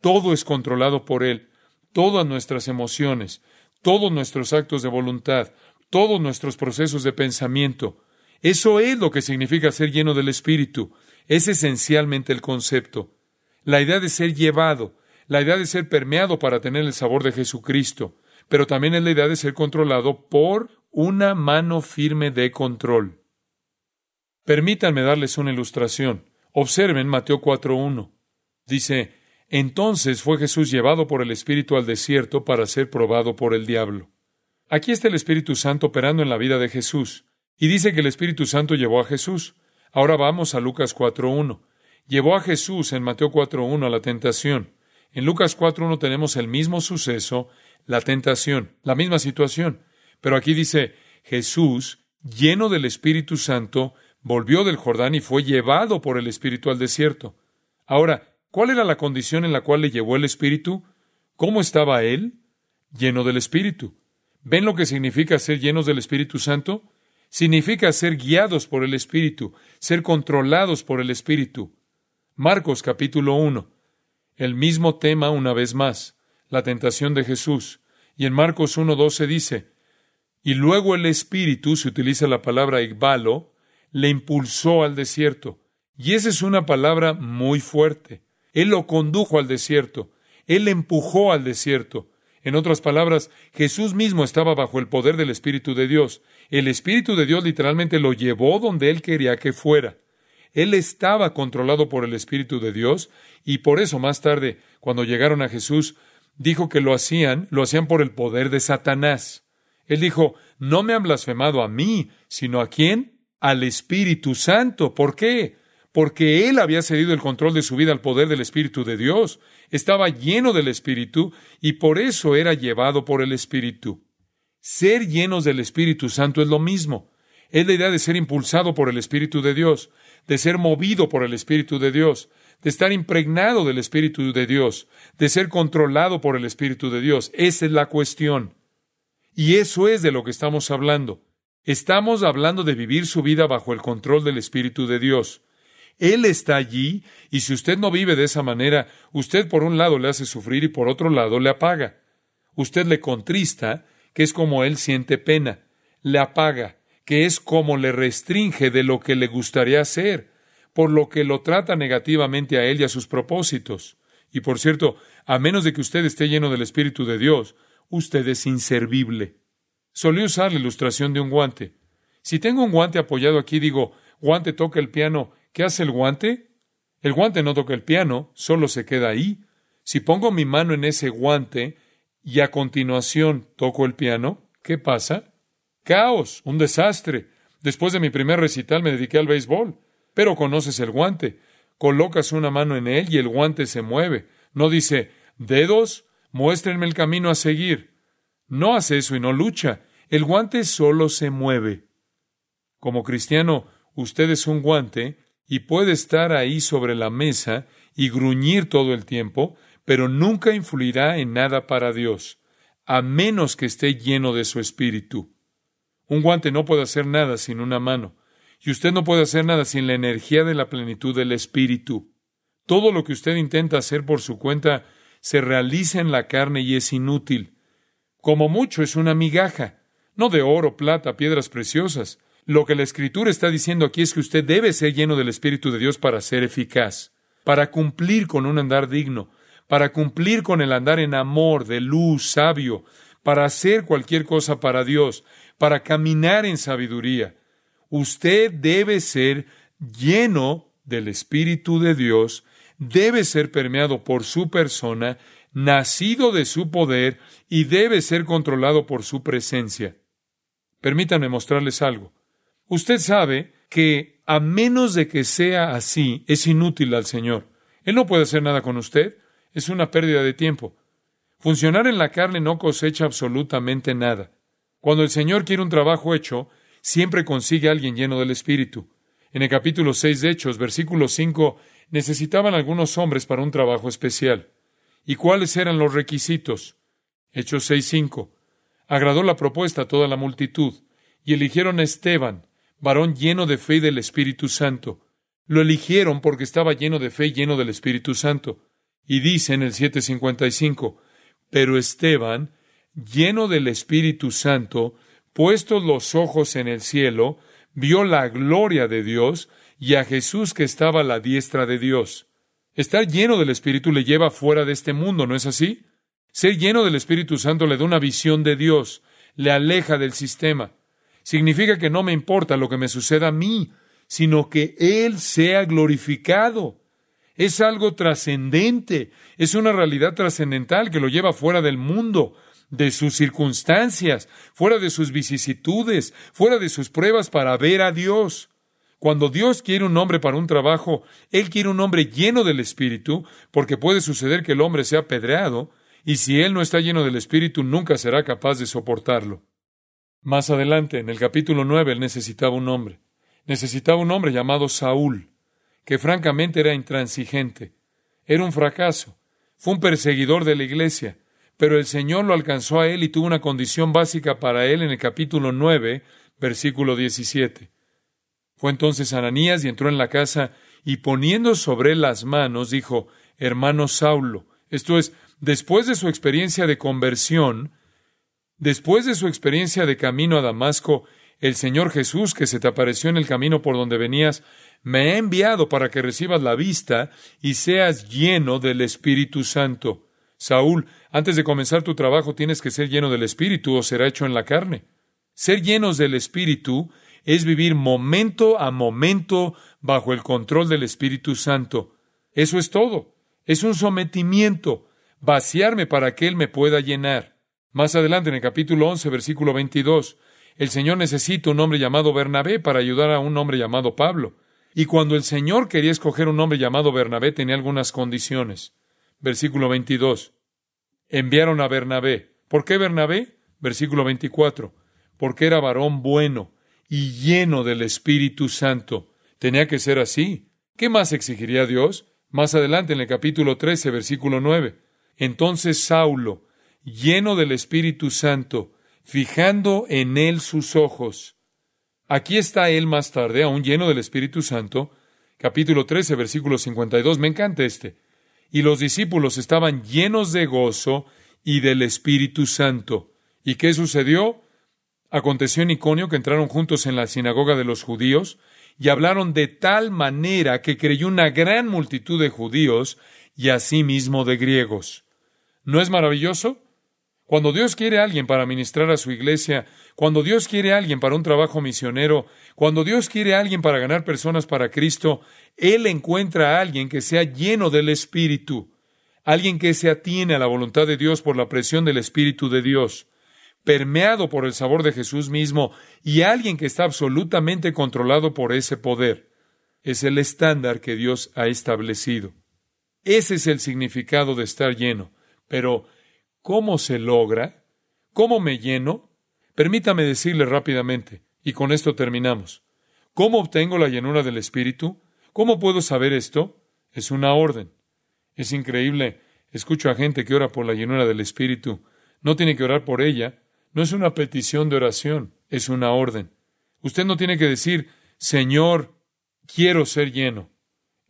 Todo es controlado por Él, todas nuestras emociones, todos nuestros actos de voluntad, todos nuestros procesos de pensamiento. Eso es lo que significa ser lleno del Espíritu. Es esencialmente el concepto. La idea de ser llevado, la idea de ser permeado para tener el sabor de Jesucristo, pero también es la idea de ser controlado por una mano firme de control. Permítanme darles una ilustración. Observen Mateo 4.1. Dice, entonces fue Jesús llevado por el Espíritu al desierto para ser probado por el diablo. Aquí está el Espíritu Santo operando en la vida de Jesús. Y dice que el Espíritu Santo llevó a Jesús. Ahora vamos a Lucas 4.1. Llevó a Jesús en Mateo 4.1 a la tentación. En Lucas 4.1 tenemos el mismo suceso, la tentación, la misma situación. Pero aquí dice, Jesús, lleno del Espíritu Santo, volvió del Jordán y fue llevado por el Espíritu al desierto. Ahora, ¿cuál era la condición en la cual le llevó el Espíritu? ¿Cómo estaba él? Lleno del Espíritu. ¿Ven lo que significa ser llenos del Espíritu Santo? Significa ser guiados por el Espíritu, ser controlados por el Espíritu. Marcos capítulo 1. El mismo tema una vez más, la tentación de Jesús. Y en Marcos 1.12 dice, y luego el Espíritu, se utiliza la palabra igbalo, le impulsó al desierto. Y esa es una palabra muy fuerte. Él lo condujo al desierto. Él empujó al desierto. En otras palabras, Jesús mismo estaba bajo el poder del Espíritu de Dios. El Espíritu de Dios literalmente lo llevó donde Él quería que fuera. Él estaba controlado por el Espíritu de Dios y por eso más tarde, cuando llegaron a Jesús, dijo que lo hacían, lo hacían por el poder de Satanás. Él dijo, no me han blasfemado a mí, sino a quién? al Espíritu Santo. ¿Por qué? Porque él había cedido el control de su vida al poder del Espíritu de Dios. Estaba lleno del Espíritu y por eso era llevado por el Espíritu. Ser llenos del Espíritu Santo es lo mismo. Es la idea de ser impulsado por el Espíritu de Dios, de ser movido por el Espíritu de Dios, de estar impregnado del Espíritu de Dios, de ser controlado por el Espíritu de Dios. Esa es la cuestión. Y eso es de lo que estamos hablando. Estamos hablando de vivir su vida bajo el control del Espíritu de Dios. Él está allí y si usted no vive de esa manera, usted por un lado le hace sufrir y por otro lado le apaga. Usted le contrista, que es como él siente pena, le apaga, que es como le restringe de lo que le gustaría hacer, por lo que lo trata negativamente a él y a sus propósitos. Y por cierto, a menos de que usted esté lleno del Espíritu de Dios, usted es inservible. Solía usar la ilustración de un guante. Si tengo un guante apoyado aquí, digo, guante toca el piano, ¿qué hace el guante? El guante no toca el piano, solo se queda ahí. Si pongo mi mano en ese guante y a continuación toco el piano, ¿qué pasa? Caos, un desastre. Después de mi primer recital me dediqué al béisbol. Pero conoces el guante. Colocas una mano en él y el guante se mueve. No dice, dedos, muéstrenme el camino a seguir. No hace eso y no lucha. El guante solo se mueve. Como cristiano, usted es un guante y puede estar ahí sobre la mesa y gruñir todo el tiempo, pero nunca influirá en nada para Dios, a menos que esté lleno de su espíritu. Un guante no puede hacer nada sin una mano, y usted no puede hacer nada sin la energía de la plenitud del espíritu. Todo lo que usted intenta hacer por su cuenta se realiza en la carne y es inútil. Como mucho es una migaja, no de oro, plata, piedras preciosas. Lo que la Escritura está diciendo aquí es que usted debe ser lleno del Espíritu de Dios para ser eficaz, para cumplir con un andar digno, para cumplir con el andar en amor, de luz, sabio, para hacer cualquier cosa para Dios, para caminar en sabiduría. Usted debe ser lleno del Espíritu de Dios, debe ser permeado por su persona nacido de su poder y debe ser controlado por su presencia. Permítanme mostrarles algo. Usted sabe que a menos de que sea así, es inútil al Señor. Él no puede hacer nada con usted. Es una pérdida de tiempo. Funcionar en la carne no cosecha absolutamente nada. Cuando el Señor quiere un trabajo hecho, siempre consigue a alguien lleno del Espíritu. En el capítulo 6 de Hechos, versículo 5, necesitaban algunos hombres para un trabajo especial. ¿Y cuáles eran los requisitos? Hechos 6.5. Agradó la propuesta a toda la multitud, y eligieron a Esteban, varón lleno de fe y del Espíritu Santo. Lo eligieron porque estaba lleno de fe y lleno del Espíritu Santo. Y dice en el 755, pero Esteban, lleno del Espíritu Santo, puestos los ojos en el cielo, vio la gloria de Dios y a Jesús que estaba a la diestra de Dios. Estar lleno del Espíritu le lleva fuera de este mundo, ¿no es así? Ser lleno del Espíritu Santo le da una visión de Dios, le aleja del sistema. Significa que no me importa lo que me suceda a mí, sino que Él sea glorificado. Es algo trascendente, es una realidad trascendental que lo lleva fuera del mundo, de sus circunstancias, fuera de sus vicisitudes, fuera de sus pruebas para ver a Dios. Cuando Dios quiere un hombre para un trabajo, Él quiere un hombre lleno del Espíritu, porque puede suceder que el hombre sea apedreado, y si Él no está lleno del Espíritu, nunca será capaz de soportarlo. Más adelante, en el capítulo nueve, Él necesitaba un hombre. Necesitaba un hombre llamado Saúl, que francamente era intransigente. Era un fracaso. Fue un perseguidor de la iglesia pero el Señor lo alcanzó a él y tuvo una condición básica para él en el capítulo 9, versículo 17. Fue entonces Ananías y entró en la casa y poniendo sobre las manos dijo, hermano Saulo, esto es, después de su experiencia de conversión, después de su experiencia de camino a Damasco, el Señor Jesús que se te apareció en el camino por donde venías, me ha enviado para que recibas la vista y seas lleno del Espíritu Santo. Saúl, antes de comenzar tu trabajo tienes que ser lleno del Espíritu o será hecho en la carne. Ser llenos del Espíritu es vivir momento a momento bajo el control del Espíritu Santo. Eso es todo. Es un sometimiento, vaciarme para que Él me pueda llenar. Más adelante, en el capítulo 11, versículo 22, el Señor necesita un hombre llamado Bernabé para ayudar a un hombre llamado Pablo. Y cuando el Señor quería escoger un hombre llamado Bernabé, tenía algunas condiciones. Versículo 22. Enviaron a Bernabé. ¿Por qué Bernabé? Versículo 24. Porque era varón bueno y lleno del Espíritu Santo. Tenía que ser así. ¿Qué más exigiría Dios? Más adelante en el capítulo 13, versículo 9. Entonces Saulo, lleno del Espíritu Santo, fijando en él sus ojos. Aquí está él más tarde, aún lleno del Espíritu Santo, capítulo 13, versículo 52. Me encanta este y los discípulos estaban llenos de gozo y del Espíritu Santo. ¿Y qué sucedió? Aconteció en Iconio que entraron juntos en la sinagoga de los judíos y hablaron de tal manera que creyó una gran multitud de judíos y asimismo de griegos. ¿No es maravilloso? Cuando Dios quiere a alguien para ministrar a su iglesia, cuando Dios quiere a alguien para un trabajo misionero, cuando Dios quiere a alguien para ganar personas para Cristo, Él encuentra a alguien que sea lleno del Espíritu, alguien que se atiene a la voluntad de Dios por la presión del Espíritu de Dios, permeado por el sabor de Jesús mismo y alguien que está absolutamente controlado por ese poder. Es el estándar que Dios ha establecido. Ese es el significado de estar lleno. Pero ¿Cómo se logra? ¿Cómo me lleno? Permítame decirle rápidamente, y con esto terminamos. ¿Cómo obtengo la llenura del Espíritu? ¿Cómo puedo saber esto? Es una orden. Es increíble. Escucho a gente que ora por la llenura del Espíritu. No tiene que orar por ella. No es una petición de oración, es una orden. Usted no tiene que decir, Señor, quiero ser lleno.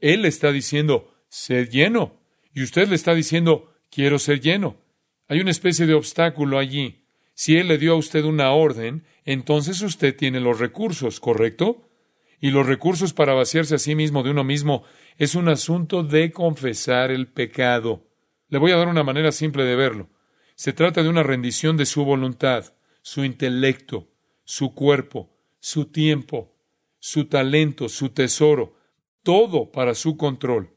Él le está diciendo, ser lleno. Y usted le está diciendo, quiero ser lleno. Hay una especie de obstáculo allí. Si Él le dio a usted una orden, entonces usted tiene los recursos, ¿correcto? Y los recursos para vaciarse a sí mismo de uno mismo es un asunto de confesar el pecado. Le voy a dar una manera simple de verlo. Se trata de una rendición de su voluntad, su intelecto, su cuerpo, su tiempo, su talento, su tesoro, todo para su control.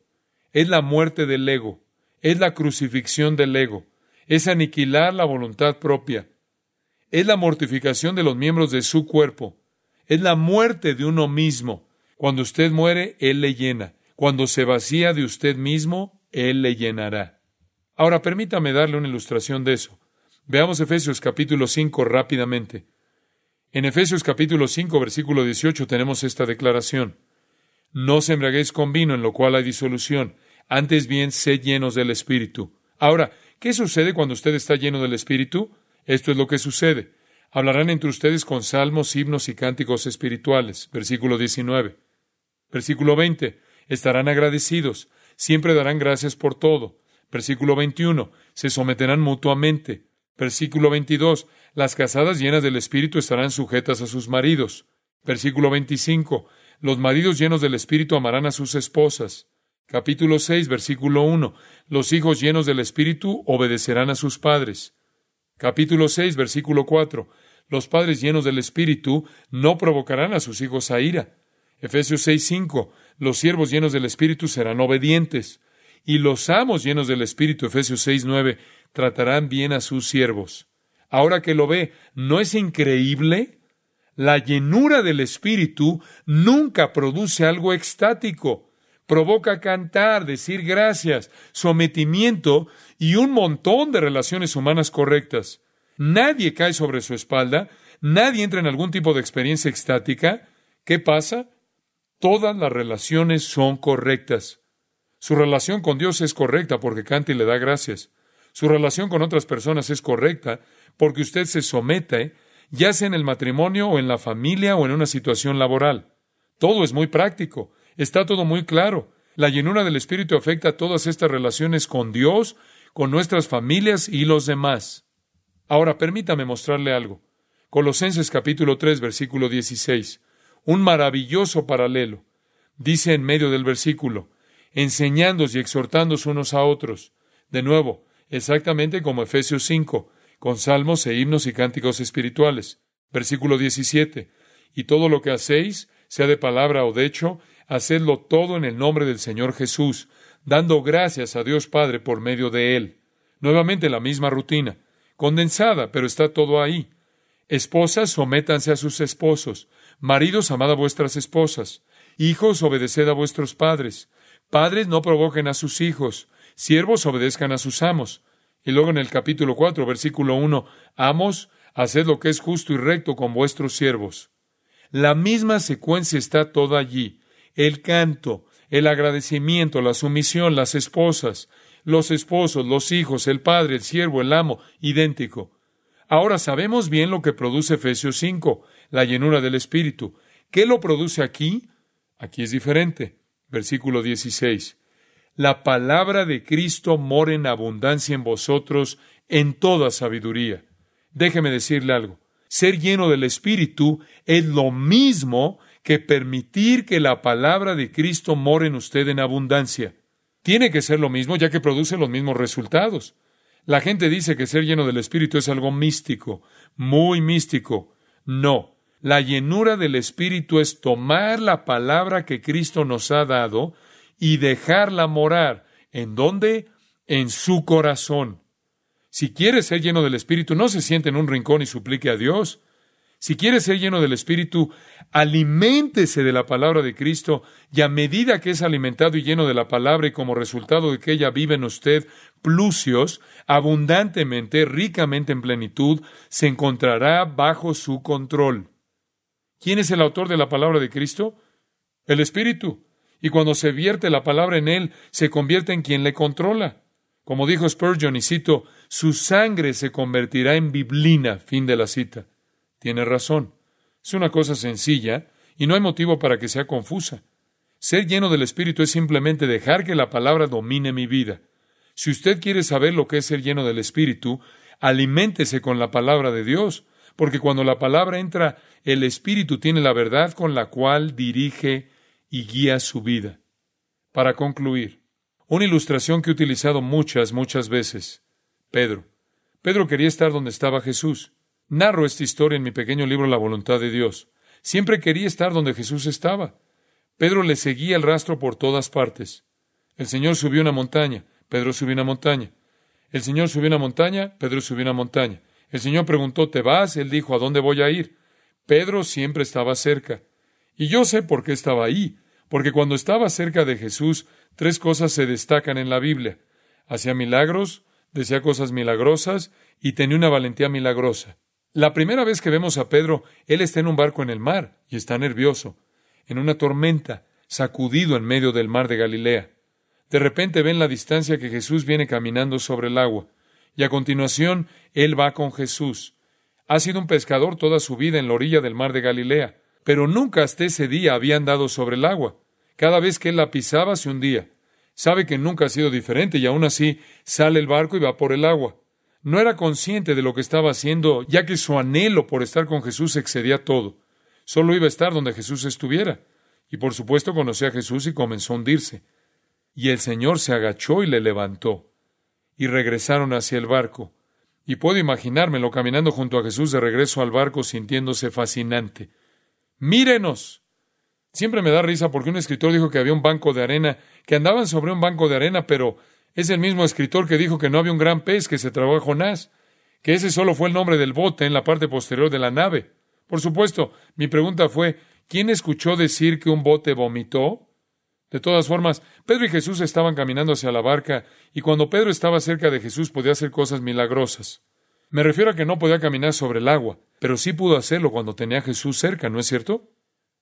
Es la muerte del ego, es la crucifixión del ego, es aniquilar la voluntad propia, es la mortificación de los miembros de su cuerpo, es la muerte de uno mismo. Cuando usted muere, Él le llena. Cuando se vacía de usted mismo, Él le llenará. Ahora permítame darle una ilustración de eso. Veamos Efesios capítulo 5 rápidamente. En Efesios capítulo 5, versículo 18 tenemos esta declaración. No se embriaguéis con vino en lo cual hay disolución, antes bien sed llenos del Espíritu Ahora, ¿qué sucede cuando usted está lleno del Espíritu? Esto es lo que sucede. Hablarán entre ustedes con salmos, himnos y cánticos espirituales. Versículo 19. Versículo 20. Estarán agradecidos. Siempre darán gracias por todo. Versículo 21. Se someterán mutuamente. Versículo 22. Las casadas llenas del Espíritu estarán sujetas a sus maridos. Versículo 25. Los maridos llenos del Espíritu amarán a sus esposas. Capítulo 6, versículo 1. Los hijos llenos del Espíritu obedecerán a sus padres. Capítulo 6, versículo 4. Los padres llenos del Espíritu no provocarán a sus hijos a ira. Efesios 6, 5. Los siervos llenos del Espíritu serán obedientes. Y los amos llenos del Espíritu, Efesios 6, 9, tratarán bien a sus siervos. Ahora que lo ve, ¿no es increíble? La llenura del Espíritu nunca produce algo extático. Provoca cantar, decir gracias, sometimiento y un montón de relaciones humanas correctas. Nadie cae sobre su espalda, nadie entra en algún tipo de experiencia extática. ¿Qué pasa? Todas las relaciones son correctas. Su relación con Dios es correcta porque canta y le da gracias. Su relación con otras personas es correcta porque usted se somete, ya sea en el matrimonio o en la familia o en una situación laboral. Todo es muy práctico, está todo muy claro. La llenura del Espíritu afecta a todas estas relaciones con Dios, con nuestras familias y los demás. Ahora permítame mostrarle algo. Colosenses capítulo 3 versículo 16. Un maravilloso paralelo. Dice en medio del versículo, enseñándose y exhortándose unos a otros. De nuevo, exactamente como Efesios 5, con salmos e himnos y cánticos espirituales. Versículo 17. Y todo lo que hacéis, sea de palabra o de hecho, hacedlo todo en el nombre del Señor Jesús, dando gracias a Dios Padre por medio de Él. Nuevamente la misma rutina, condensada, pero está todo ahí. Esposas, sométanse a sus esposos. Maridos, amad a vuestras esposas. Hijos, obedeced a vuestros padres. Padres, no provoquen a sus hijos. Siervos, obedezcan a sus amos. Y luego en el capítulo 4, versículo 1, Amos, haced lo que es justo y recto con vuestros siervos. La misma secuencia está toda allí. El canto, el agradecimiento, la sumisión, las esposas, los esposos, los hijos, el padre, el siervo, el amo, idéntico. Ahora sabemos bien lo que produce Efesios 5, la llenura del Espíritu. ¿Qué lo produce aquí? Aquí es diferente. Versículo 16. La palabra de Cristo mora en abundancia en vosotros en toda sabiduría. Déjeme decirle algo. Ser lleno del Espíritu es lo mismo que permitir que la palabra de Cristo more en usted en abundancia. Tiene que ser lo mismo ya que produce los mismos resultados. La gente dice que ser lleno del Espíritu es algo místico, muy místico. No, la llenura del Espíritu es tomar la palabra que Cristo nos ha dado y dejarla morar. ¿En dónde? En su corazón. Si quiere ser lleno del Espíritu, no se siente en un rincón y suplique a Dios. Si quiere ser lleno del Espíritu, aliméntese de la palabra de Cristo y a medida que es alimentado y lleno de la palabra y como resultado de que ella vive en usted plusios, abundantemente, ricamente en plenitud, se encontrará bajo su control. ¿Quién es el autor de la palabra de Cristo? El Espíritu. Y cuando se vierte la palabra en él, se convierte en quien le controla. Como dijo Spurgeon, y cito, su sangre se convertirá en biblina. Fin de la cita. Tiene razón. Es una cosa sencilla y no hay motivo para que sea confusa. Ser lleno del Espíritu es simplemente dejar que la palabra domine mi vida. Si usted quiere saber lo que es ser lleno del Espíritu, aliméntese con la palabra de Dios, porque cuando la palabra entra, el Espíritu tiene la verdad con la cual dirige y guía su vida. Para concluir, una ilustración que he utilizado muchas, muchas veces. Pedro. Pedro quería estar donde estaba Jesús. Narro esta historia en mi pequeño libro La voluntad de Dios. Siempre quería estar donde Jesús estaba. Pedro le seguía el rastro por todas partes. El Señor subió una montaña, Pedro subió una montaña. El Señor subió una montaña, Pedro subió una montaña. El Señor preguntó, ¿te vas? Él dijo, ¿a dónde voy a ir? Pedro siempre estaba cerca. Y yo sé por qué estaba ahí, porque cuando estaba cerca de Jesús, tres cosas se destacan en la Biblia. Hacía milagros, decía cosas milagrosas y tenía una valentía milagrosa. La primera vez que vemos a Pedro, él está en un barco en el mar y está nervioso, en una tormenta, sacudido en medio del mar de Galilea. De repente ven la distancia que Jesús viene caminando sobre el agua. Y a continuación, él va con Jesús. Ha sido un pescador toda su vida en la orilla del mar de Galilea, pero nunca hasta ese día había andado sobre el agua. Cada vez que él la pisaba se hundía. Sabe que nunca ha sido diferente y aún así sale el barco y va por el agua. No era consciente de lo que estaba haciendo, ya que su anhelo por estar con Jesús excedía todo. Solo iba a estar donde Jesús estuviera. Y por supuesto conoció a Jesús y comenzó a hundirse. Y el Señor se agachó y le levantó. Y regresaron hacia el barco. Y puedo imaginármelo caminando junto a Jesús de regreso al barco sintiéndose fascinante. Mírenos. Siempre me da risa porque un escritor dijo que había un banco de arena, que andaban sobre un banco de arena, pero es el mismo escritor que dijo que no había un gran pez que se trabó a Jonás, que ese solo fue el nombre del bote en la parte posterior de la nave. Por supuesto, mi pregunta fue, ¿quién escuchó decir que un bote vomitó? De todas formas, Pedro y Jesús estaban caminando hacia la barca, y cuando Pedro estaba cerca de Jesús podía hacer cosas milagrosas. Me refiero a que no podía caminar sobre el agua, pero sí pudo hacerlo cuando tenía a Jesús cerca, ¿no es cierto?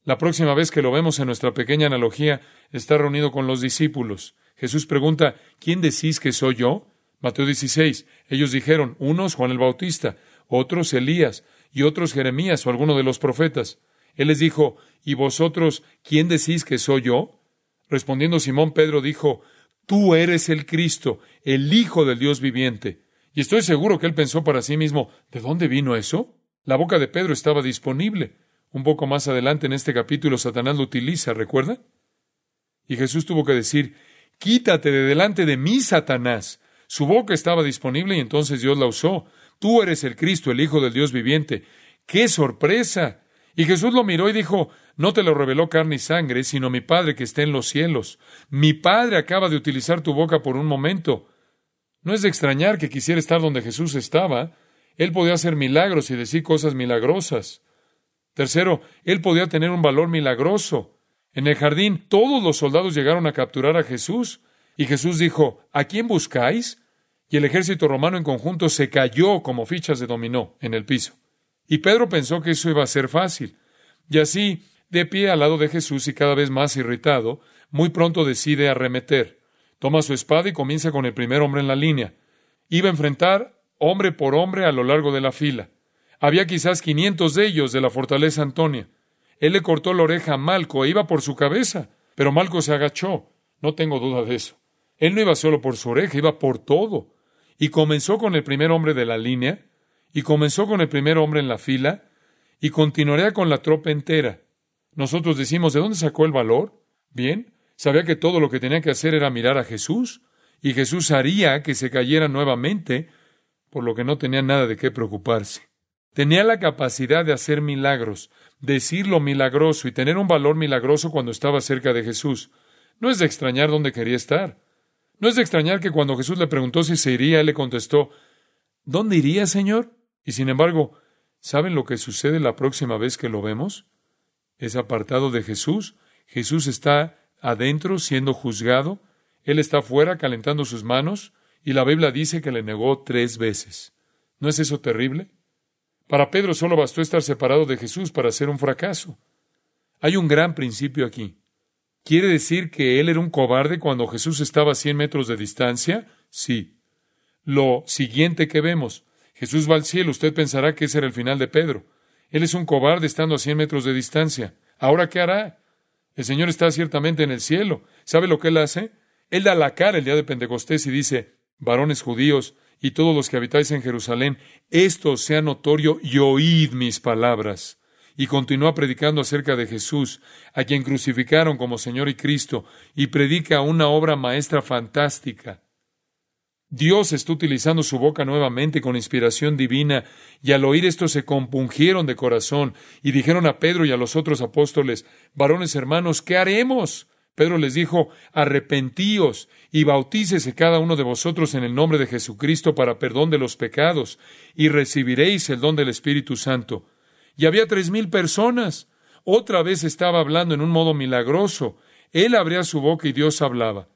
La próxima vez que lo vemos en nuestra pequeña analogía, está reunido con los discípulos. Jesús pregunta, ¿quién decís que soy yo? Mateo 16. Ellos dijeron, unos Juan el Bautista, otros Elías, y otros Jeremías o alguno de los profetas. Él les dijo, ¿y vosotros quién decís que soy yo? Respondiendo Simón Pedro dijo, Tú eres el Cristo, el Hijo del Dios viviente. Y estoy seguro que él pensó para sí mismo, ¿de dónde vino eso? La boca de Pedro estaba disponible. Un poco más adelante en este capítulo Satanás lo utiliza, ¿recuerda? Y Jesús tuvo que decir, Quítate de delante de mí, Satanás. Su boca estaba disponible y entonces Dios la usó. Tú eres el Cristo, el Hijo del Dios viviente. ¡Qué sorpresa! Y Jesús lo miró y dijo, no te lo reveló carne y sangre, sino mi Padre que está en los cielos. Mi Padre acaba de utilizar tu boca por un momento. No es de extrañar que quisiera estar donde Jesús estaba. Él podía hacer milagros y decir cosas milagrosas. Tercero, él podía tener un valor milagroso. En el jardín todos los soldados llegaron a capturar a Jesús. Y Jesús dijo, ¿A quién buscáis? Y el ejército romano en conjunto se cayó como fichas de dominó en el piso. Y Pedro pensó que eso iba a ser fácil. Y así, de pie al lado de Jesús y cada vez más irritado, muy pronto decide arremeter. Toma su espada y comienza con el primer hombre en la línea. Iba a enfrentar hombre por hombre a lo largo de la fila. Había quizás quinientos de ellos de la fortaleza Antonia. Él le cortó la oreja a Malco e iba por su cabeza, pero Malco se agachó. No tengo duda de eso. Él no iba solo por su oreja, iba por todo. Y comenzó con el primer hombre de la línea, y comenzó con el primer hombre en la fila, y continuaría con la tropa entera. Nosotros decimos, ¿de dónde sacó el valor? Bien, sabía que todo lo que tenía que hacer era mirar a Jesús, y Jesús haría que se cayera nuevamente, por lo que no tenía nada de qué preocuparse. Tenía la capacidad de hacer milagros, decir lo milagroso y tener un valor milagroso cuando estaba cerca de Jesús. No es de extrañar dónde quería estar. No es de extrañar que cuando Jesús le preguntó si se iría, él le contestó, ¿Dónde iría, Señor? Y sin embargo, ¿saben lo que sucede la próxima vez que lo vemos? Es apartado de Jesús. Jesús está adentro siendo juzgado. Él está fuera calentando sus manos y la Biblia dice que le negó tres veces. ¿No es eso terrible? Para Pedro solo bastó estar separado de Jesús para ser un fracaso. Hay un gran principio aquí. ¿Quiere decir que él era un cobarde cuando Jesús estaba a cien metros de distancia? Sí. Lo siguiente que vemos, Jesús va al cielo, usted pensará que ese era el final de Pedro. Él es un cobarde estando a cien metros de distancia. ¿Ahora qué hará? El Señor está ciertamente en el cielo. ¿Sabe lo que Él hace? Él da la cara el día de Pentecostés y dice, varones judíos y todos los que habitáis en Jerusalén, esto sea notorio y oíd mis palabras y continúa predicando acerca de Jesús, a quien crucificaron como Señor y Cristo, y predica una obra maestra fantástica. Dios está utilizando su boca nuevamente con inspiración divina, y al oír esto se compungieron de corazón, y dijeron a Pedro y a los otros apóstoles, varones hermanos, ¿qué haremos? Pedro les dijo, arrepentíos y bautícese cada uno de vosotros en el nombre de Jesucristo para perdón de los pecados, y recibiréis el don del Espíritu Santo y había tres mil personas. Otra vez estaba hablando en un modo milagroso. Él abría su boca y Dios hablaba.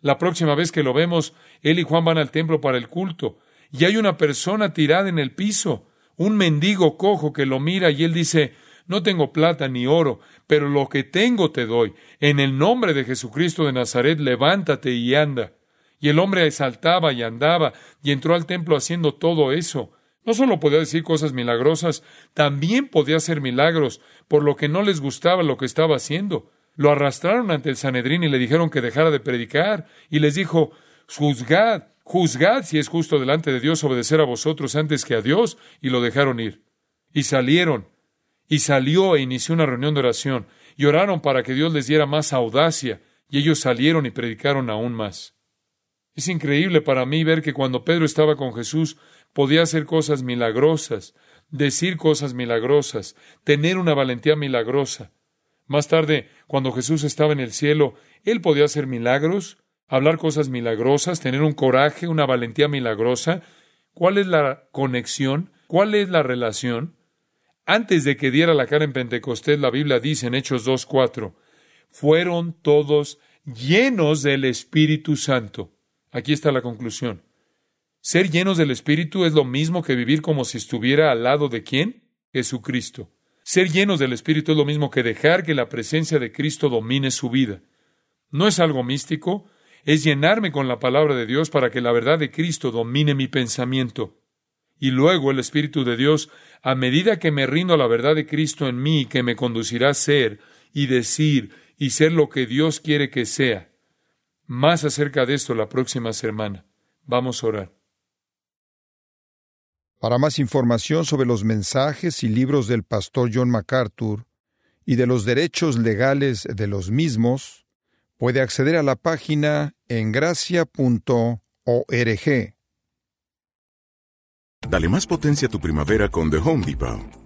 La próxima vez que lo vemos, él y Juan van al templo para el culto, y hay una persona tirada en el piso, un mendigo cojo que lo mira y él dice, no tengo plata ni oro, pero lo que tengo te doy. En el nombre de Jesucristo de Nazaret, levántate y anda. Y el hombre saltaba y andaba y entró al templo haciendo todo eso. No solo podía decir cosas milagrosas, también podía hacer milagros, por lo que no les gustaba lo que estaba haciendo. Lo arrastraron ante el Sanedrín y le dijeron que dejara de predicar, y les dijo, juzgad, juzgad si es justo delante de Dios obedecer a vosotros antes que a Dios, y lo dejaron ir. Y salieron, y salió e inició una reunión de oración, y oraron para que Dios les diera más audacia, y ellos salieron y predicaron aún más. Es increíble para mí ver que cuando Pedro estaba con Jesús, podía hacer cosas milagrosas, decir cosas milagrosas, tener una valentía milagrosa. Más tarde, cuando Jesús estaba en el cielo, él podía hacer milagros, hablar cosas milagrosas, tener un coraje, una valentía milagrosa. ¿Cuál es la conexión? ¿Cuál es la relación? Antes de que diera la cara en Pentecostés, la Biblia dice en Hechos 2.4, fueron todos llenos del Espíritu Santo. Aquí está la conclusión. Ser llenos del Espíritu es lo mismo que vivir como si estuviera al lado de quién? Jesucristo. Ser llenos del Espíritu es lo mismo que dejar que la presencia de Cristo domine su vida. No es algo místico, es llenarme con la palabra de Dios para que la verdad de Cristo domine mi pensamiento. Y luego el Espíritu de Dios, a medida que me rindo a la verdad de Cristo en mí, que me conducirá a ser y decir y ser lo que Dios quiere que sea. Más acerca de esto la próxima semana. Vamos a orar. Para más información sobre los mensajes y libros del pastor John MacArthur y de los derechos legales de los mismos, puede acceder a la página en gracia.org. Dale más potencia a tu primavera con The Home Depot.